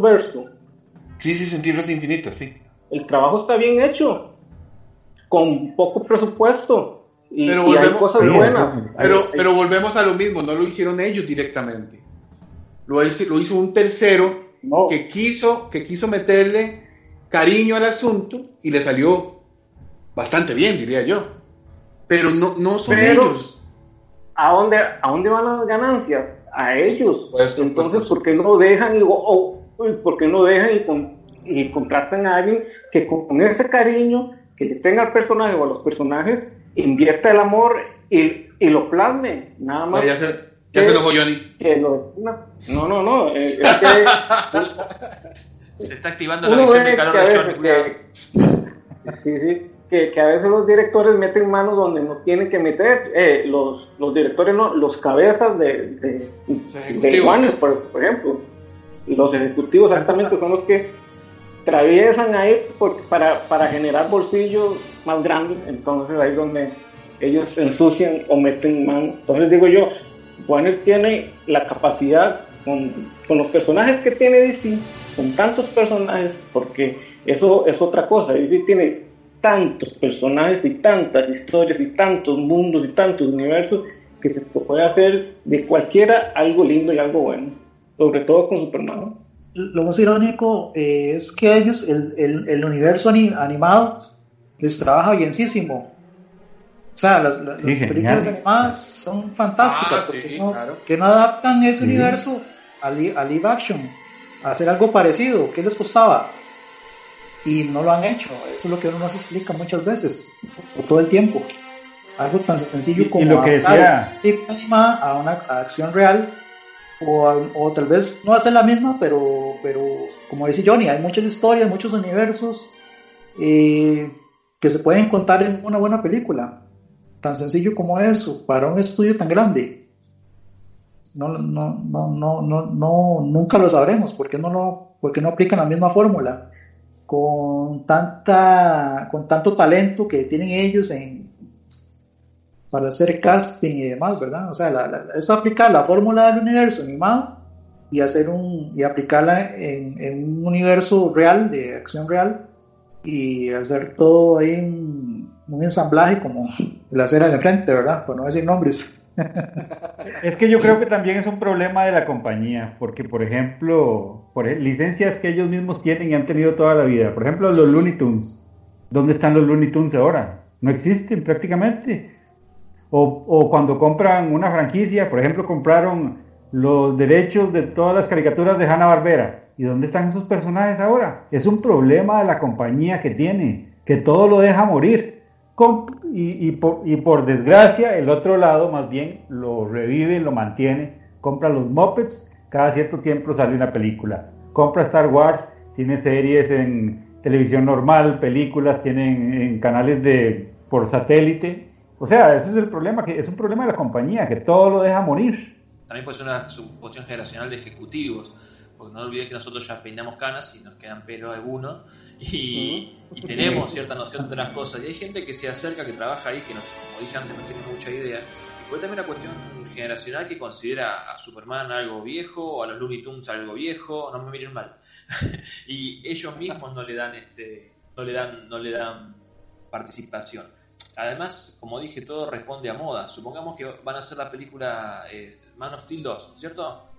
verso. Crisis en Tierras Infinitas, sí. El trabajo está bien hecho, con poco presupuesto. Y, pero hay cosas buenas. Pero, pero volvemos a lo mismo, no lo hicieron ellos directamente. Lo hizo, lo hizo un tercero que, quiso, que quiso meterle cariño al asunto y le salió bastante bien, diría yo. Pero no, no son ellos ¿a dónde, ¿a dónde van las ganancias? A ellos. Entonces, ¿por qué no dejan y, o, ¿por qué no dejan y, y, contratan a alguien que con ese cariño que le tenga al personaje o a los personajes invierta el amor y, y lo plasme? Nada más. Ya, se, ya se enojó Johnny. no, no, no. Eh, es que, se está activando la visión de calor de Johnny. Sí, sí que, a veces los directores meten manos donde no tienen que meter, eh, los, los directores no, los cabezas de, de, de Warner, por, ejemplo, los ejecutivos exactamente son los que traviesan ahí para, para generar bolsillos más grandes, entonces ahí es donde ellos ensucian o meten mano. Entonces digo yo, Warner tiene la capacidad con, con los personajes que tiene DC, con tantos personajes, porque eso es otra cosa, DC tiene tantos personajes y tantas historias y tantos mundos y tantos universos que se puede hacer de cualquiera algo lindo y algo bueno, sobre todo con Superman. Lo más irónico eh, es que ellos, el, el, universo animado, les trabaja bienísimo. O sea, las, películas animadas son fantásticas, ah, porque no, que no adaptan ese universo a, live action, a hacer algo parecido. ¿Qué les costaba? Y no lo han hecho. Eso es lo que uno no se explica muchas veces, o todo el tiempo. Algo tan sencillo como lo que decía... a una acción real, o, o, tal vez no hacer la misma, pero, pero como dice Johnny, hay muchas historias, muchos universos. Eh, que se pueden contar en una buena película. Tan sencillo como eso, para un estudio tan grande. No, no, no, no, no, no nunca lo sabremos, porque no lo, porque no aplican la misma fórmula. Con tanta, con tanto talento que tienen ellos en, para hacer casting y demás, ¿verdad? O sea, es aplicar la fórmula del universo animado y hacer un y aplicarla en, en, un universo real de acción real y hacer todo ahí un, un ensamblaje como la acera de frente, ¿verdad? Por no decir nombres. Es que yo creo que también es un problema de la compañía, porque por ejemplo, por licencias que ellos mismos tienen y han tenido toda la vida, por ejemplo los Looney Tunes, ¿dónde están los Looney Tunes ahora? No existen prácticamente. O, o cuando compran una franquicia, por ejemplo, compraron los derechos de todas las caricaturas de Hanna Barbera. ¿Y dónde están esos personajes ahora? Es un problema de la compañía que tiene, que todo lo deja morir. Y, por, desgracia, el otro lado más bien lo revive, lo mantiene. Compra los Muppets, cada cierto tiempo sale una película. Compra Star Wars, tiene series en televisión normal, películas, tienen en canales de por satélite. O sea, ese es el problema, que es un problema de la compañía, que todo lo deja morir también puede una cuestión generacional de ejecutivos, porque no olvides que nosotros ya peinamos canas y nos quedan pelo algunos y, tenemos cierta noción de las cosas. Y hay gente que se acerca, que trabaja ahí, que no, como dije antes no tiene mucha idea. Y puede también una cuestión generacional que considera a Superman algo viejo o a los Looney Tunes algo viejo, no me miren mal. y ellos mismos no le dan este, no le dan, no le dan participación. Además, como dije, todo responde a moda. Supongamos que van a hacer la película eh, Man of Steel 2, ¿cierto?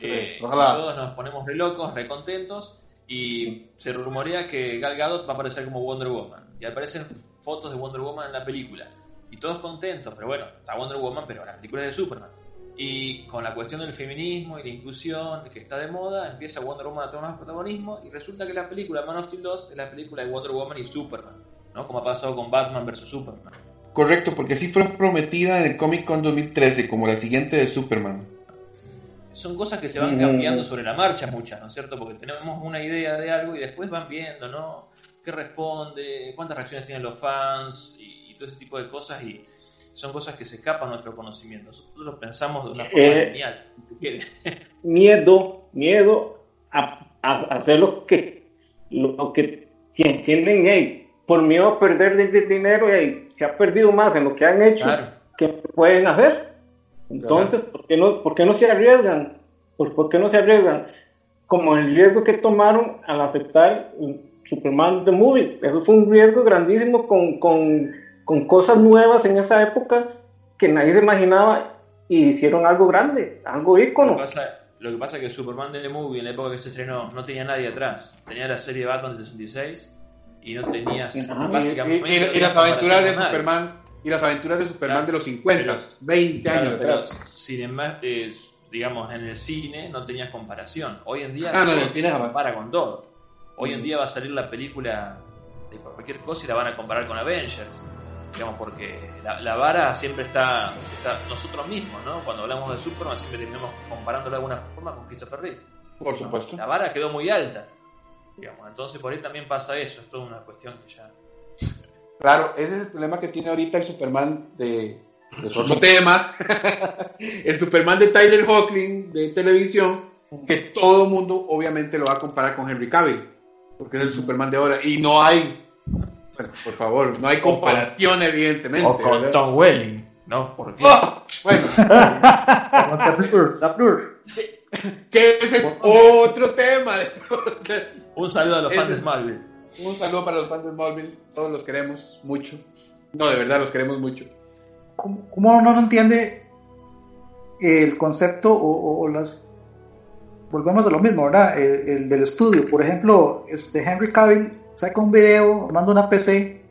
Eh, todos nos ponemos re locos, re contentos y se rumorea que Gal Gadot va a aparecer como Wonder Woman y aparecen fotos de Wonder Woman en la película y todos contentos, pero bueno, está Wonder Woman, pero la película es de Superman. Y con la cuestión del feminismo y la inclusión que está de moda, empieza Wonder Woman a tomar más protagonismo y resulta que la película Man of Steel 2 es la película de Wonder Woman y Superman, ¿no? Como ha pasado con Batman vs. Superman. Correcto, porque así fue prometida en el Comic Con 2013 como la siguiente de Superman. Son cosas que se van cambiando sobre la marcha muchas, ¿no es cierto? Porque tenemos una idea de algo y después van viendo, ¿no? ¿Qué responde? ¿Cuántas reacciones tienen los fans? Y, todo ese tipo de cosas y son cosas que se escapan a nuestro conocimiento. Nosotros lo pensamos de una forma eh, genial. miedo, miedo a, hacer lo que, lo que tienen por miedo a perder dinero y se ha perdido más en lo que han hecho que pueden hacer. Entonces, ¿por, qué no, ¿por qué no se arriesgan? ¿Por, qué no se arriesgan? Como el riesgo que tomaron al aceptar Superman The Movie. Eso fue un riesgo grandísimo con, con, con cosas nuevas en esa época que nadie se imaginaba y hicieron algo grande, algo ícono. Lo que pasa, lo que pasa es que Superman The Movie en la época que se estrenó no tenía nadie atrás. Tenía la serie Batman de 66 y no tenías básicamente y, las aventuras de Superman y las aventuras de Superman de los 50 20 años atrás. sin embargo digamos en el cine no tenías comparación. Hoy en día ah, no, no, se compara con todo. Hoy en día va a salir la película de cualquier cosa y la van a comparar con Avengers digamos porque la, vara siempre está, está, nosotros mismos no cuando hablamos de Superman siempre terminamos comparándolo de alguna forma con Christopher Reeve. Por supuesto. La vara quedó muy alta entonces por ahí también pasa eso, es toda una cuestión que ya... Claro, ese es el problema que tiene ahorita el Superman de, de otro tema, el Superman de Tyler Hoechlin de televisión, que todo el mundo obviamente lo va a comparar con Henry Cavill, porque es el Superman de ahora, y no hay, bueno, por favor, no hay comparación evidentemente. O con Tom Welling, ¿no? ¿Por qué? Oh, bueno. que ese es otro tema. Un saludo a los fans de Smallville. Un saludo para los fans de Smallville. Todos los queremos mucho. No, de verdad, los queremos mucho. ¿Cómo, uno no entiende el concepto o, las... Volvemos a lo mismo, ¿verdad? El, del estudio. Por ejemplo, este Henry Cavill saca un video, manda una PC,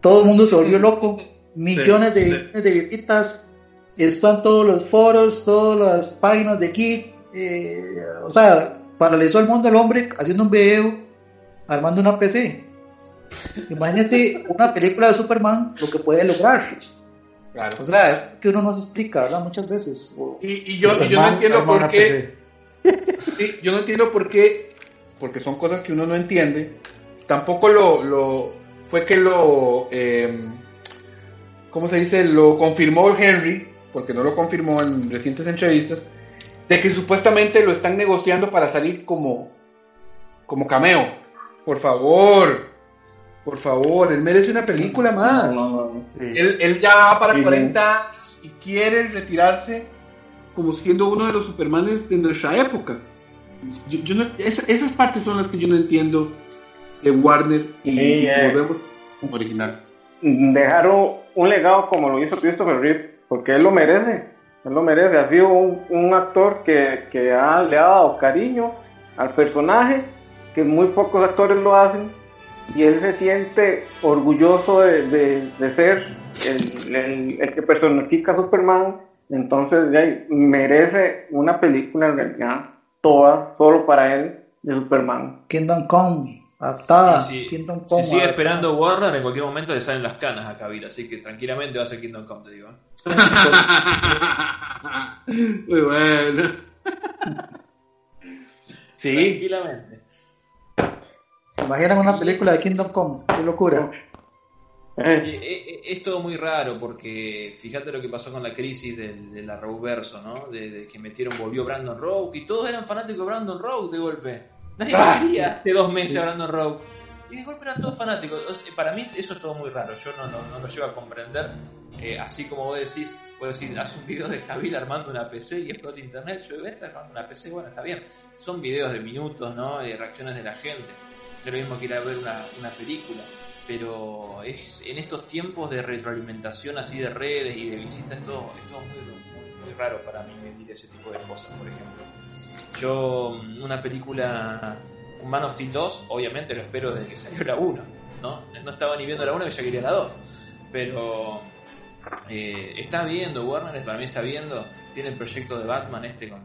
todo el mundo se volvió loco, millones de, de visitas, están todos los foros, todas las páginas de Kit, eh, o sea, paralizó el mundo el hombre haciendo un video, armando una PC. Imagínense una película de Superman, lo que puede lograr. Claro. O sea, es que uno no se explica, ¿verdad? Muchas veces. y, yo, no entiendo por qué. yo no entiendo por qué, porque son cosas que uno no entiende. Tampoco lo, lo, fue que lo, eh, ¿cómo se dice? Lo confirmó Henry, porque no lo confirmó en recientes entrevistas, de que supuestamente lo están negociando para salir como, como cameo. Por favor, por favor, él merece una película más. él, ya va para 40 años y quiere retirarse como siendo uno de los Supermanes de nuestra época. Yo, esas partes son las que yo no entiendo de Warner y, podemos como original. Dejaron un legado como lo hizo Christopher Reeve, porque él lo merece. Él lo merece. Ha sido un, actor que, que ha, le ha dado cariño al personaje, que muy pocos actores lo hacen y él se siente orgulloso de, ser el, el, que personifica a Superman, entonces ya merece una película en realidad, toda, solo para él, de Superman. Kingdom Come, adaptada. Si, sigue esperando Warner, en cualquier momento le salen las canas a Cavill, así que tranquilamente va a ser Kingdom Come, te digo. Muy bueno. sí. Tranquilamente. ¿Se imaginan una película de Kingdom Come? ¡Qué locura! Eh. Sí, e, e, es, todo muy raro porque fíjate lo que pasó con la crisis de, la Verso, ¿no? De, que metieron, volvió Brandon Rowe y todos eran fanáticos de Brandon Rowe de golpe. Nadie ah. quería hace dos meses a Brandon Rowe. Y de golpe eran todos fanáticos. Para mí eso es todo muy raro. Yo no, no, lo llevo a comprender. Eh, así como vos decís, puedo decir, haz un video de Kabil armando una PC y explota internet. Yo voy armando una PC, bueno, está bien. Son videos de minutos, ¿no? Y reacciones de la gente es lo mismo que ir a ver una, una película, pero es en estos tiempos de retroalimentación así de redes y de visitas, es todo, es todo muy, muy, raro para mí medir ese tipo de cosas, por ejemplo. Yo, mm, una película, un Man of Steel 2, obviamente lo espero desde que salió la 1, ¿no? No estaba ni viendo la 1 que ya quería la 2, pero eh, está viendo, Warner para mí está viendo, tiene el proyecto de Batman este con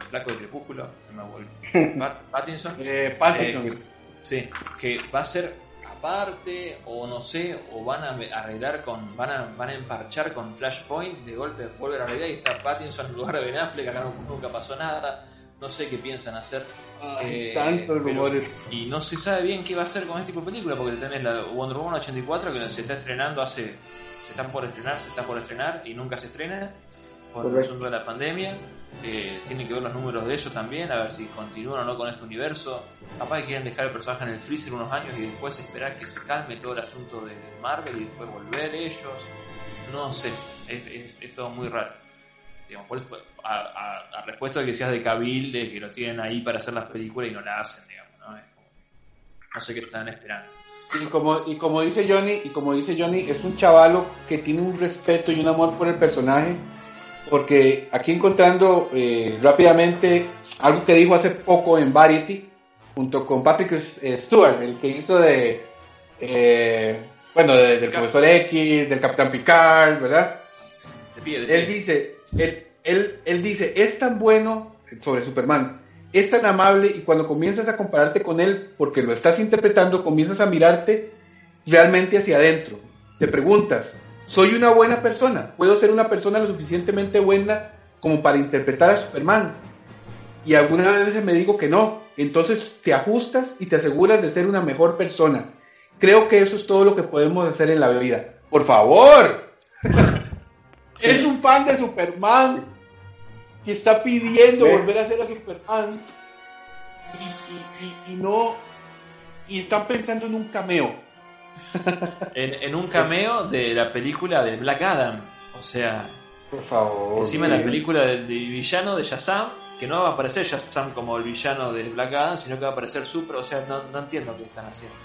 el flaco de Crepúsculo, se me volvió. Pattinson. Eh, Pattinson. Eh, Sí, que va a ser aparte o no sé, o van a arreglar con, van a, van a emparchar con Flashpoint, de golpe volver a realidad y está Pattinson en lugar de Ben Affleck, acá nunca pasó nada, no sé qué piensan hacer. Eh, tantos rumores. Y no se sabe bien qué va a hacer con este tipo de película, porque tenés la Wonder Woman 84 que se está estrenando hace, se está por estrenar, se está por estrenar y nunca se estrena por el asunto de la pandemia. Eh, tienen que ver los números de eso también, a ver si continúan o no con este universo. Capaz que quieren dejar el personaje en el freezer unos años y después esperar que se calme todo el asunto de Marvel y después volver ellos. No sé, es, todo muy raro. Digamos, por a, respuesta de que seas de Cabil, de que lo tienen ahí para hacer las películas y no la hacen, digamos, ¿no? no sé qué están esperando. Y como, y como dice Johnny, y como dice Johnny, es un chavalo que tiene un respeto y un amor por el personaje porque aquí encontrando eh, rápidamente algo que dijo hace poco en Variety, junto con Patrick eh, Stewart, el que hizo de, eh, bueno, del profesor X, del Capitán Picard, ¿verdad? Él dice, él, él, dice, es tan bueno sobre Superman, es tan amable y cuando comienzas a compararte con él, porque lo estás interpretando, comienzas a mirarte realmente hacia adentro. Te preguntas, soy una buena persona, puedo ser una persona lo suficientemente buena como para interpretar a Superman. Y algunas veces me digo que no. Entonces te ajustas y te aseguras de ser una mejor persona. Creo que eso es todo lo que podemos hacer en la vida. Por favor. es un fan de Superman que está pidiendo volver a ser a Superman y no y están pensando en un cameo en, un cameo de la película de Black Adam. O sea, por favor. Encima de la película del villano de Shazam, que no va a aparecer Shazam como el villano de Black Adam, sino que va a aparecer Super. O sea, no, entiendo qué están haciendo.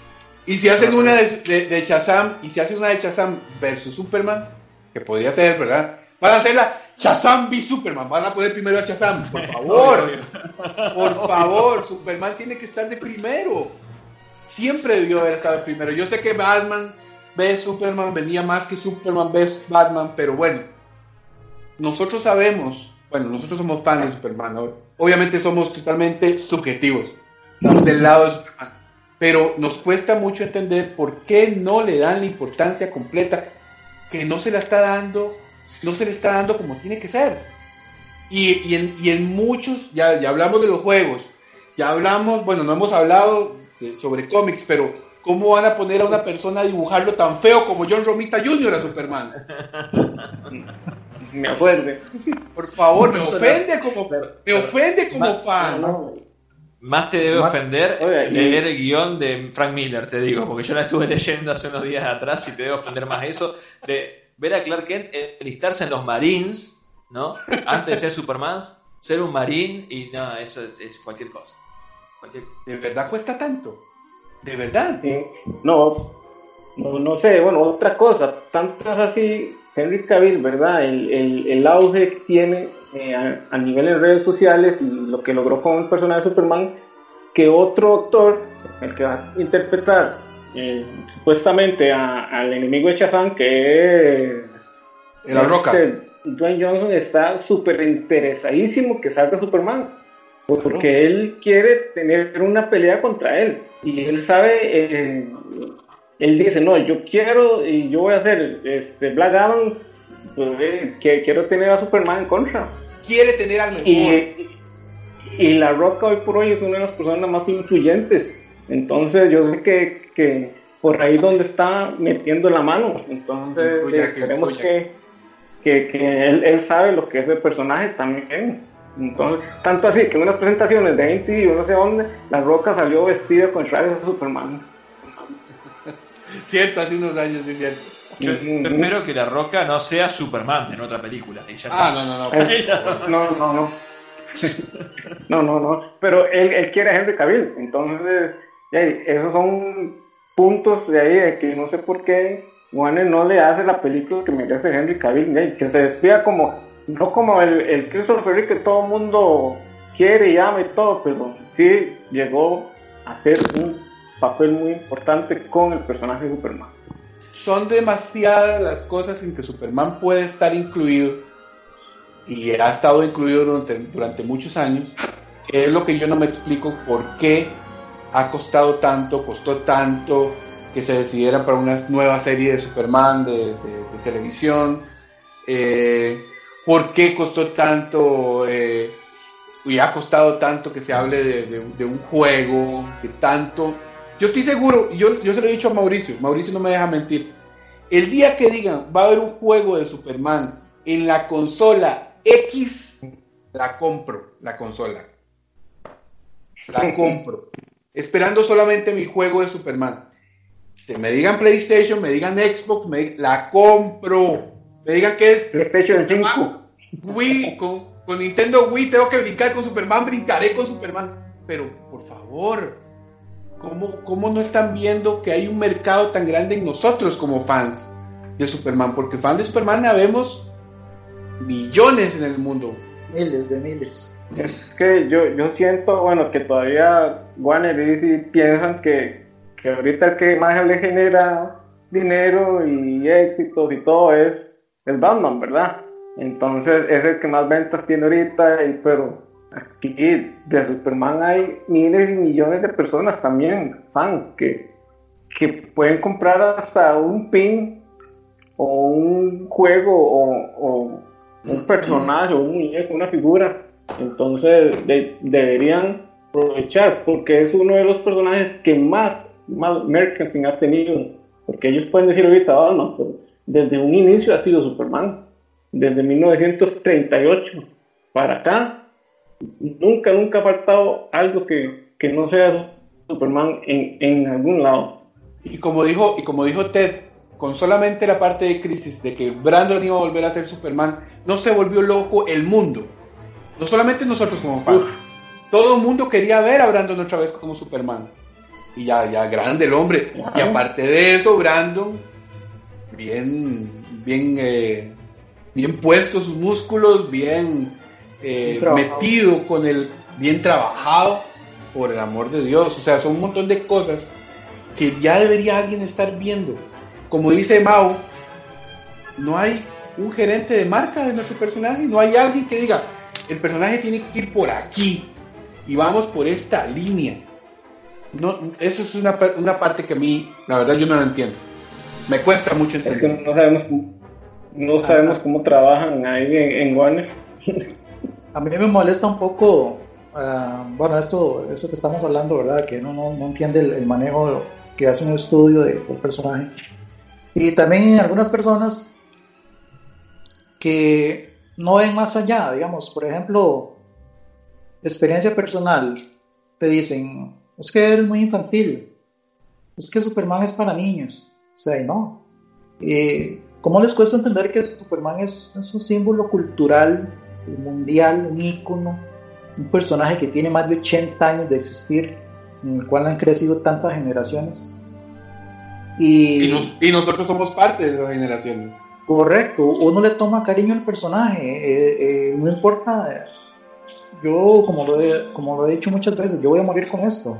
Y si hacen una de, de, Shazam, y si hacen una de Shazam versus Superman, que podría ser, ¿verdad? Van a hacer la Shazam v Superman. Van a poner primero a Shazam, por favor. por favor, Superman tiene que estar de primero siempre debió haber estado primero. Yo sé que Batman ve Superman venía más que Superman ve Batman, pero bueno, nosotros sabemos, bueno, nosotros somos fans de Superman, obviamente somos totalmente subjetivos, estamos del lado de Superman, pero nos cuesta mucho entender por qué no le dan la importancia completa que no se la está dando, no se le está dando como tiene que ser. Y, en, y en, muchos, ya, ya hablamos de los juegos, ya hablamos, bueno, no hemos hablado sobre cómics, pero ¿Cómo van a poner a una persona a dibujarlo tan feo como John Romita Jr. a Superman? Me acuerdo. Por favor, me ofende como, me ofende como fan. Más te debe ofender leer el guion de Frank Miller, te digo, porque yo la estuve leyendo hace unos días atrás y te debe ofender más eso de ver a Clark Kent enlistarse en los Marines, ¿no? Antes de ser Superman, ser un Marine y no, eso es, cualquier cosa. ¿De verdad cuesta tanto? ¿De verdad? No, no, no sé, bueno, otra cosa, tantas así, Henry Cavill, ¿verdad? El, el, el auge que tiene eh, a, nivel de redes sociales y lo que logró con el personaje de Superman, que otro actor, el que va a interpretar eh, supuestamente al enemigo de Shazam, que es... La Roca. Este, Dwayne Johnson está súper interesadísimo que salga Superman, porque él quiere tener una pelea contra él, y él sabe... Eh, él dice, no, yo quiero y yo voy a hacer este, Black Adam pues, que quiero tener a Superman en contra. Quiere tener al mejor. Y, y, La Roca hoy por hoy es una de las personas más influyentes. Entonces yo sé que, que por ahí donde está metiendo la mano. Entonces esperemos que, que, que él, él, sabe lo que es el personaje también. Entonces, tanto así que en unas presentaciones de MTV o no sé dónde, La Roca salió vestida con trajes de Superman. cierto, hace unos años, es cierto. Yo espero que La Roca no sea Superman en otra película. ah, no, no, no. no, no, no. No, no, no. Pero él, él quiere a Henry Cavill. Entonces, esos son puntos de ahí de que no sé por qué Warner no le hace la película que merece Henry Cavill. Que se despida como, no como el, el Christopher Reeve que todo el mundo quiere y ama y todo, pero sí llegó a ser un papel muy importante con el personaje de Superman. Son demasiadas las cosas en que Superman puede estar incluido y ha estado incluido durante, muchos años, es lo que yo no me explico por qué ha costado tanto, costó tanto que se decidiera para una nueva serie de Superman de, televisión, eh, por qué costó tanto eh, y ha costado tanto que se hable de, un juego, que tanto yo estoy seguro, yo, yo se lo he dicho a Mauricio, Mauricio no me deja mentir. El día que digan va a haber un juego de Superman en la consola X, la compro, la consola. La compro. Esperando solamente mi juego de Superman. Que me digan PlayStation, me digan Xbox, me la compro. Me digan que es PlayStation 5. Wii, con, con Nintendo Wii tengo que brincar con Superman, brincaré con Superman. Pero por favor, ¿Cómo, no están viendo que hay un mercado tan grande en nosotros como fans de Superman? Porque fans de Superman habemos millones en el mundo. Miles de miles. Es que yo, yo siento, bueno, que todavía Warner y DC piensan que, que ahorita el que más le genera dinero y éxitos y todo es el Batman, ¿verdad? Entonces es el que más ventas tiene ahorita, y, pero aquí de Superman hay miles y millones de personas también, fans, que, que pueden comprar hasta un pin o un juego o, un personaje o un muñeco, una figura. Entonces deberían aprovechar porque es uno de los personajes que más, más merchandising ha tenido. Porque ellos pueden decir ahorita, oh, no, pero desde un inicio ha sido Superman. Desde 1938 para acá nunca, nunca ha faltado algo que, que no sea Superman en, en, algún lado. Y como dijo, y como dijo Ted, con solamente la parte de crisis de que Brandon iba a volver a ser Superman, no se volvió loco el mundo. No solamente nosotros como fans. Todo el mundo quería ver a Brandon otra vez como Superman. Y ya, ya grande el hombre. Y aparte de eso, Brandon, bien, bien, eh, bien puesto sus músculos, bien eh, metido con el bien trabajado, por el amor de Dios. O sea, son un montón de cosas que ya debería alguien estar viendo. Como dice Mao, no hay un gerente de marca de nuestro personaje, no hay alguien que diga, el personaje tiene que ir por aquí y vamos por esta línea. No, eso es una, una parte que a mí, la verdad, yo no lo entiendo. Me cuesta mucho entender. no sabemos, no sabemos cómo trabajan ahí en, en Warner. a mí me molesta un poco, ah, bueno, esto, eso que estamos hablando, ¿verdad? Que uno no, entiende el, manejo que hace un estudio del personaje. Y también algunas personas que no ven más allá, digamos, por ejemplo, experiencia personal, te dicen, es que eres muy infantil, es que Superman es para niños, o sea, no. Eh, ¿Cómo les cuesta entender que Superman es, un símbolo cultural, mundial, un ícono, un personaje que tiene más de 80 años de existir, en el cual han crecido tantas generaciones? Y, y, nosotros somos parte de esa generación. Correcto, uno le toma cariño al personaje, eh, eh, no importa, yo como lo, he, como lo he dicho muchas veces, yo voy a morir con esto.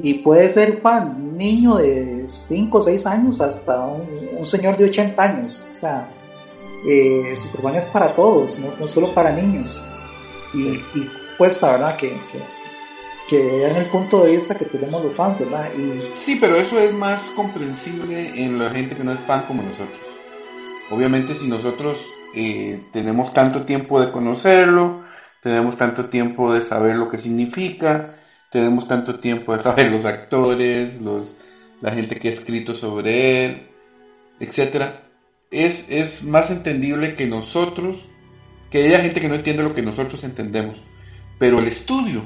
Y puede ser fan, un niño de 5 o 6 años hasta un, señor de 80 años. O sea, eh, Superman es para todos, no, no solo para niños. Y, y cuesta, ¿verdad? Que, que, que vean el punto de vista que tenemos los fans, ¿verdad? Y... Sí, pero eso es más comprensible en la gente que no es fan como nosotros. Obviamente si nosotros eh, tenemos tanto tiempo de conocerlo, tenemos tanto tiempo de saber lo que significa, tenemos tanto tiempo de saber los actores, los, la gente que ha escrito sobre él, etc. Es, es más entendible que nosotros, que haya gente que no entiende lo que nosotros entendemos. Pero el estudio,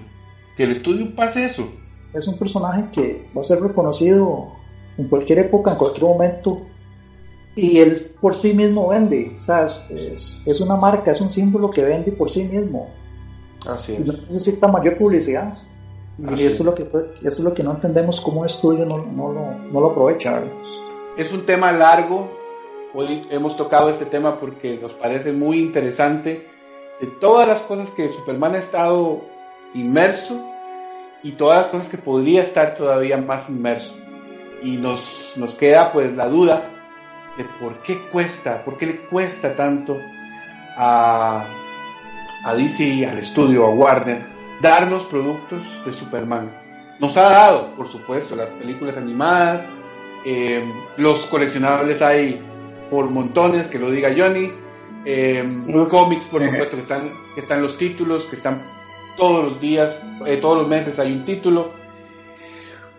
que el estudio pase eso. Es un personaje que va a ser reconocido en cualquier época, en cualquier momento, y él por sí mismo vende, o sea, es, una marca, es un símbolo que vende por sí mismo. Así no necesita mayor publicidad. Y eso es, lo que, eso es lo que no entendemos cómo estudio no, no, lo, no lo aprovecha. Es un tema largo, hoy hemos tocado este tema porque nos parece muy interesante de todas las cosas que Superman ha estado inmerso y todas las cosas que podría estar todavía más inmerso. Y nos, nos queda pues la duda de por qué cuesta, por qué le cuesta tanto a, a DC, al estudio, a Warner, darnos productos de Superman. Nos ha dado, por supuesto, las películas animadas, eh, los coleccionables hay por montones, que lo diga Johnny, eh, cómics, por supuesto, que están, que están los títulos, que están todos los días, eh, todos los meses hay un título.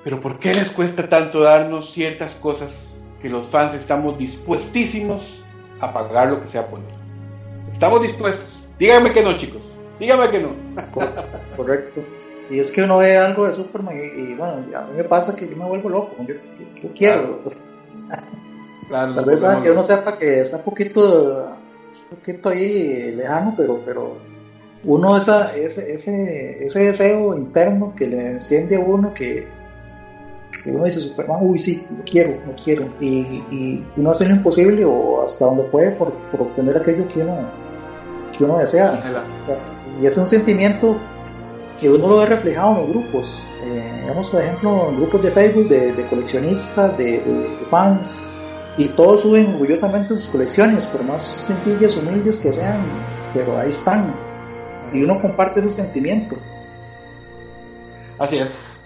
Pero ¿por qué les cuesta tanto darnos ciertas cosas que los fans estamos dispuestísimos a pagar lo que sea por? Estamos dispuestos. Díganme que no, chicos. Díganme que no. Correcto. Y es que uno ve algo de Superman y, bueno, a mí me pasa que yo me vuelvo loco. Yo, quiero. Claro. Tal vez que uno sepa que está un poquito, un poquito ahí lejano, pero, pero uno esa, ese, ese, ese deseo interno que le enciende a uno que, uno dice Superman, uy sí, lo quiero, lo quiero. Y, y uno hace lo imposible o hasta donde puede por, por obtener aquello que uno, que uno desea. Y es un sentimiento que uno lo ve reflejado en los grupos. Eh, digamos, por ejemplo, en grupos de Facebook de, coleccionistas, de, fans, y todos suben orgullosamente sus colecciones, por más sencillas, humildes que sean, pero ahí están. Y uno comparte ese sentimiento. Así es.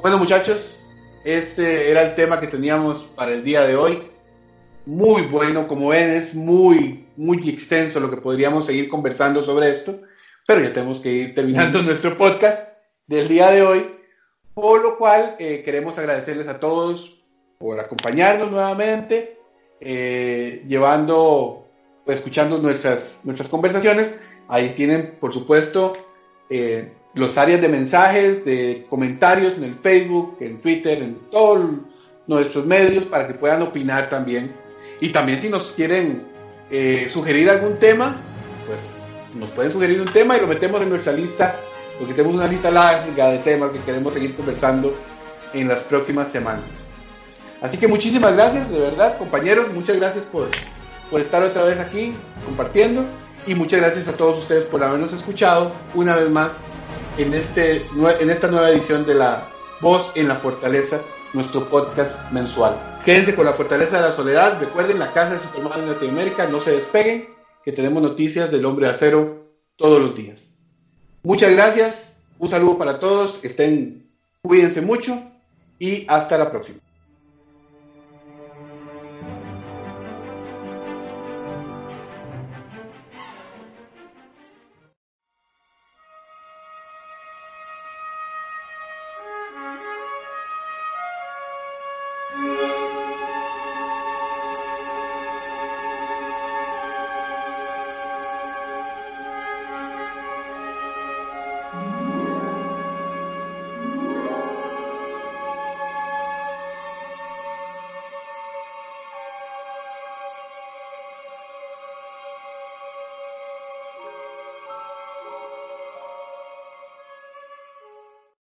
Bueno, muchachos, este era el tema que teníamos para el día de hoy. Muy bueno, como ven, es muy, muy extenso lo que podríamos seguir conversando sobre esto pero ya tenemos que ir terminando nuestro podcast del día de hoy, por lo cual eh, queremos agradecerles a todos por acompañarnos nuevamente, eh, llevando, pues, escuchando nuestras, nuestras conversaciones. Ahí tienen, por supuesto, eh, los áreas de mensajes, de comentarios en el Facebook, en Twitter, en todos nuestros medios para que puedan opinar también. Y también si nos quieren sugerir algún tema, pues nos pueden sugerir un tema y lo metemos en nuestra lista, porque tenemos una lista larga de temas que queremos seguir conversando en las próximas semanas. Así que muchísimas gracias, de verdad, compañeros, muchas gracias por, por estar otra vez aquí compartiendo y muchas gracias a todos ustedes por habernos escuchado una vez más en, este, en esta nueva edición de La Voz en la Fortaleza, nuestro podcast mensual. Quédense con la Fortaleza de la Soledad, recuerden la casa de Superman en Latinoamérica, no se despeguen que tenemos noticias del hombre de acero todos los días. Muchas gracias, un saludo para todos, estén, cuídense mucho y hasta la próxima.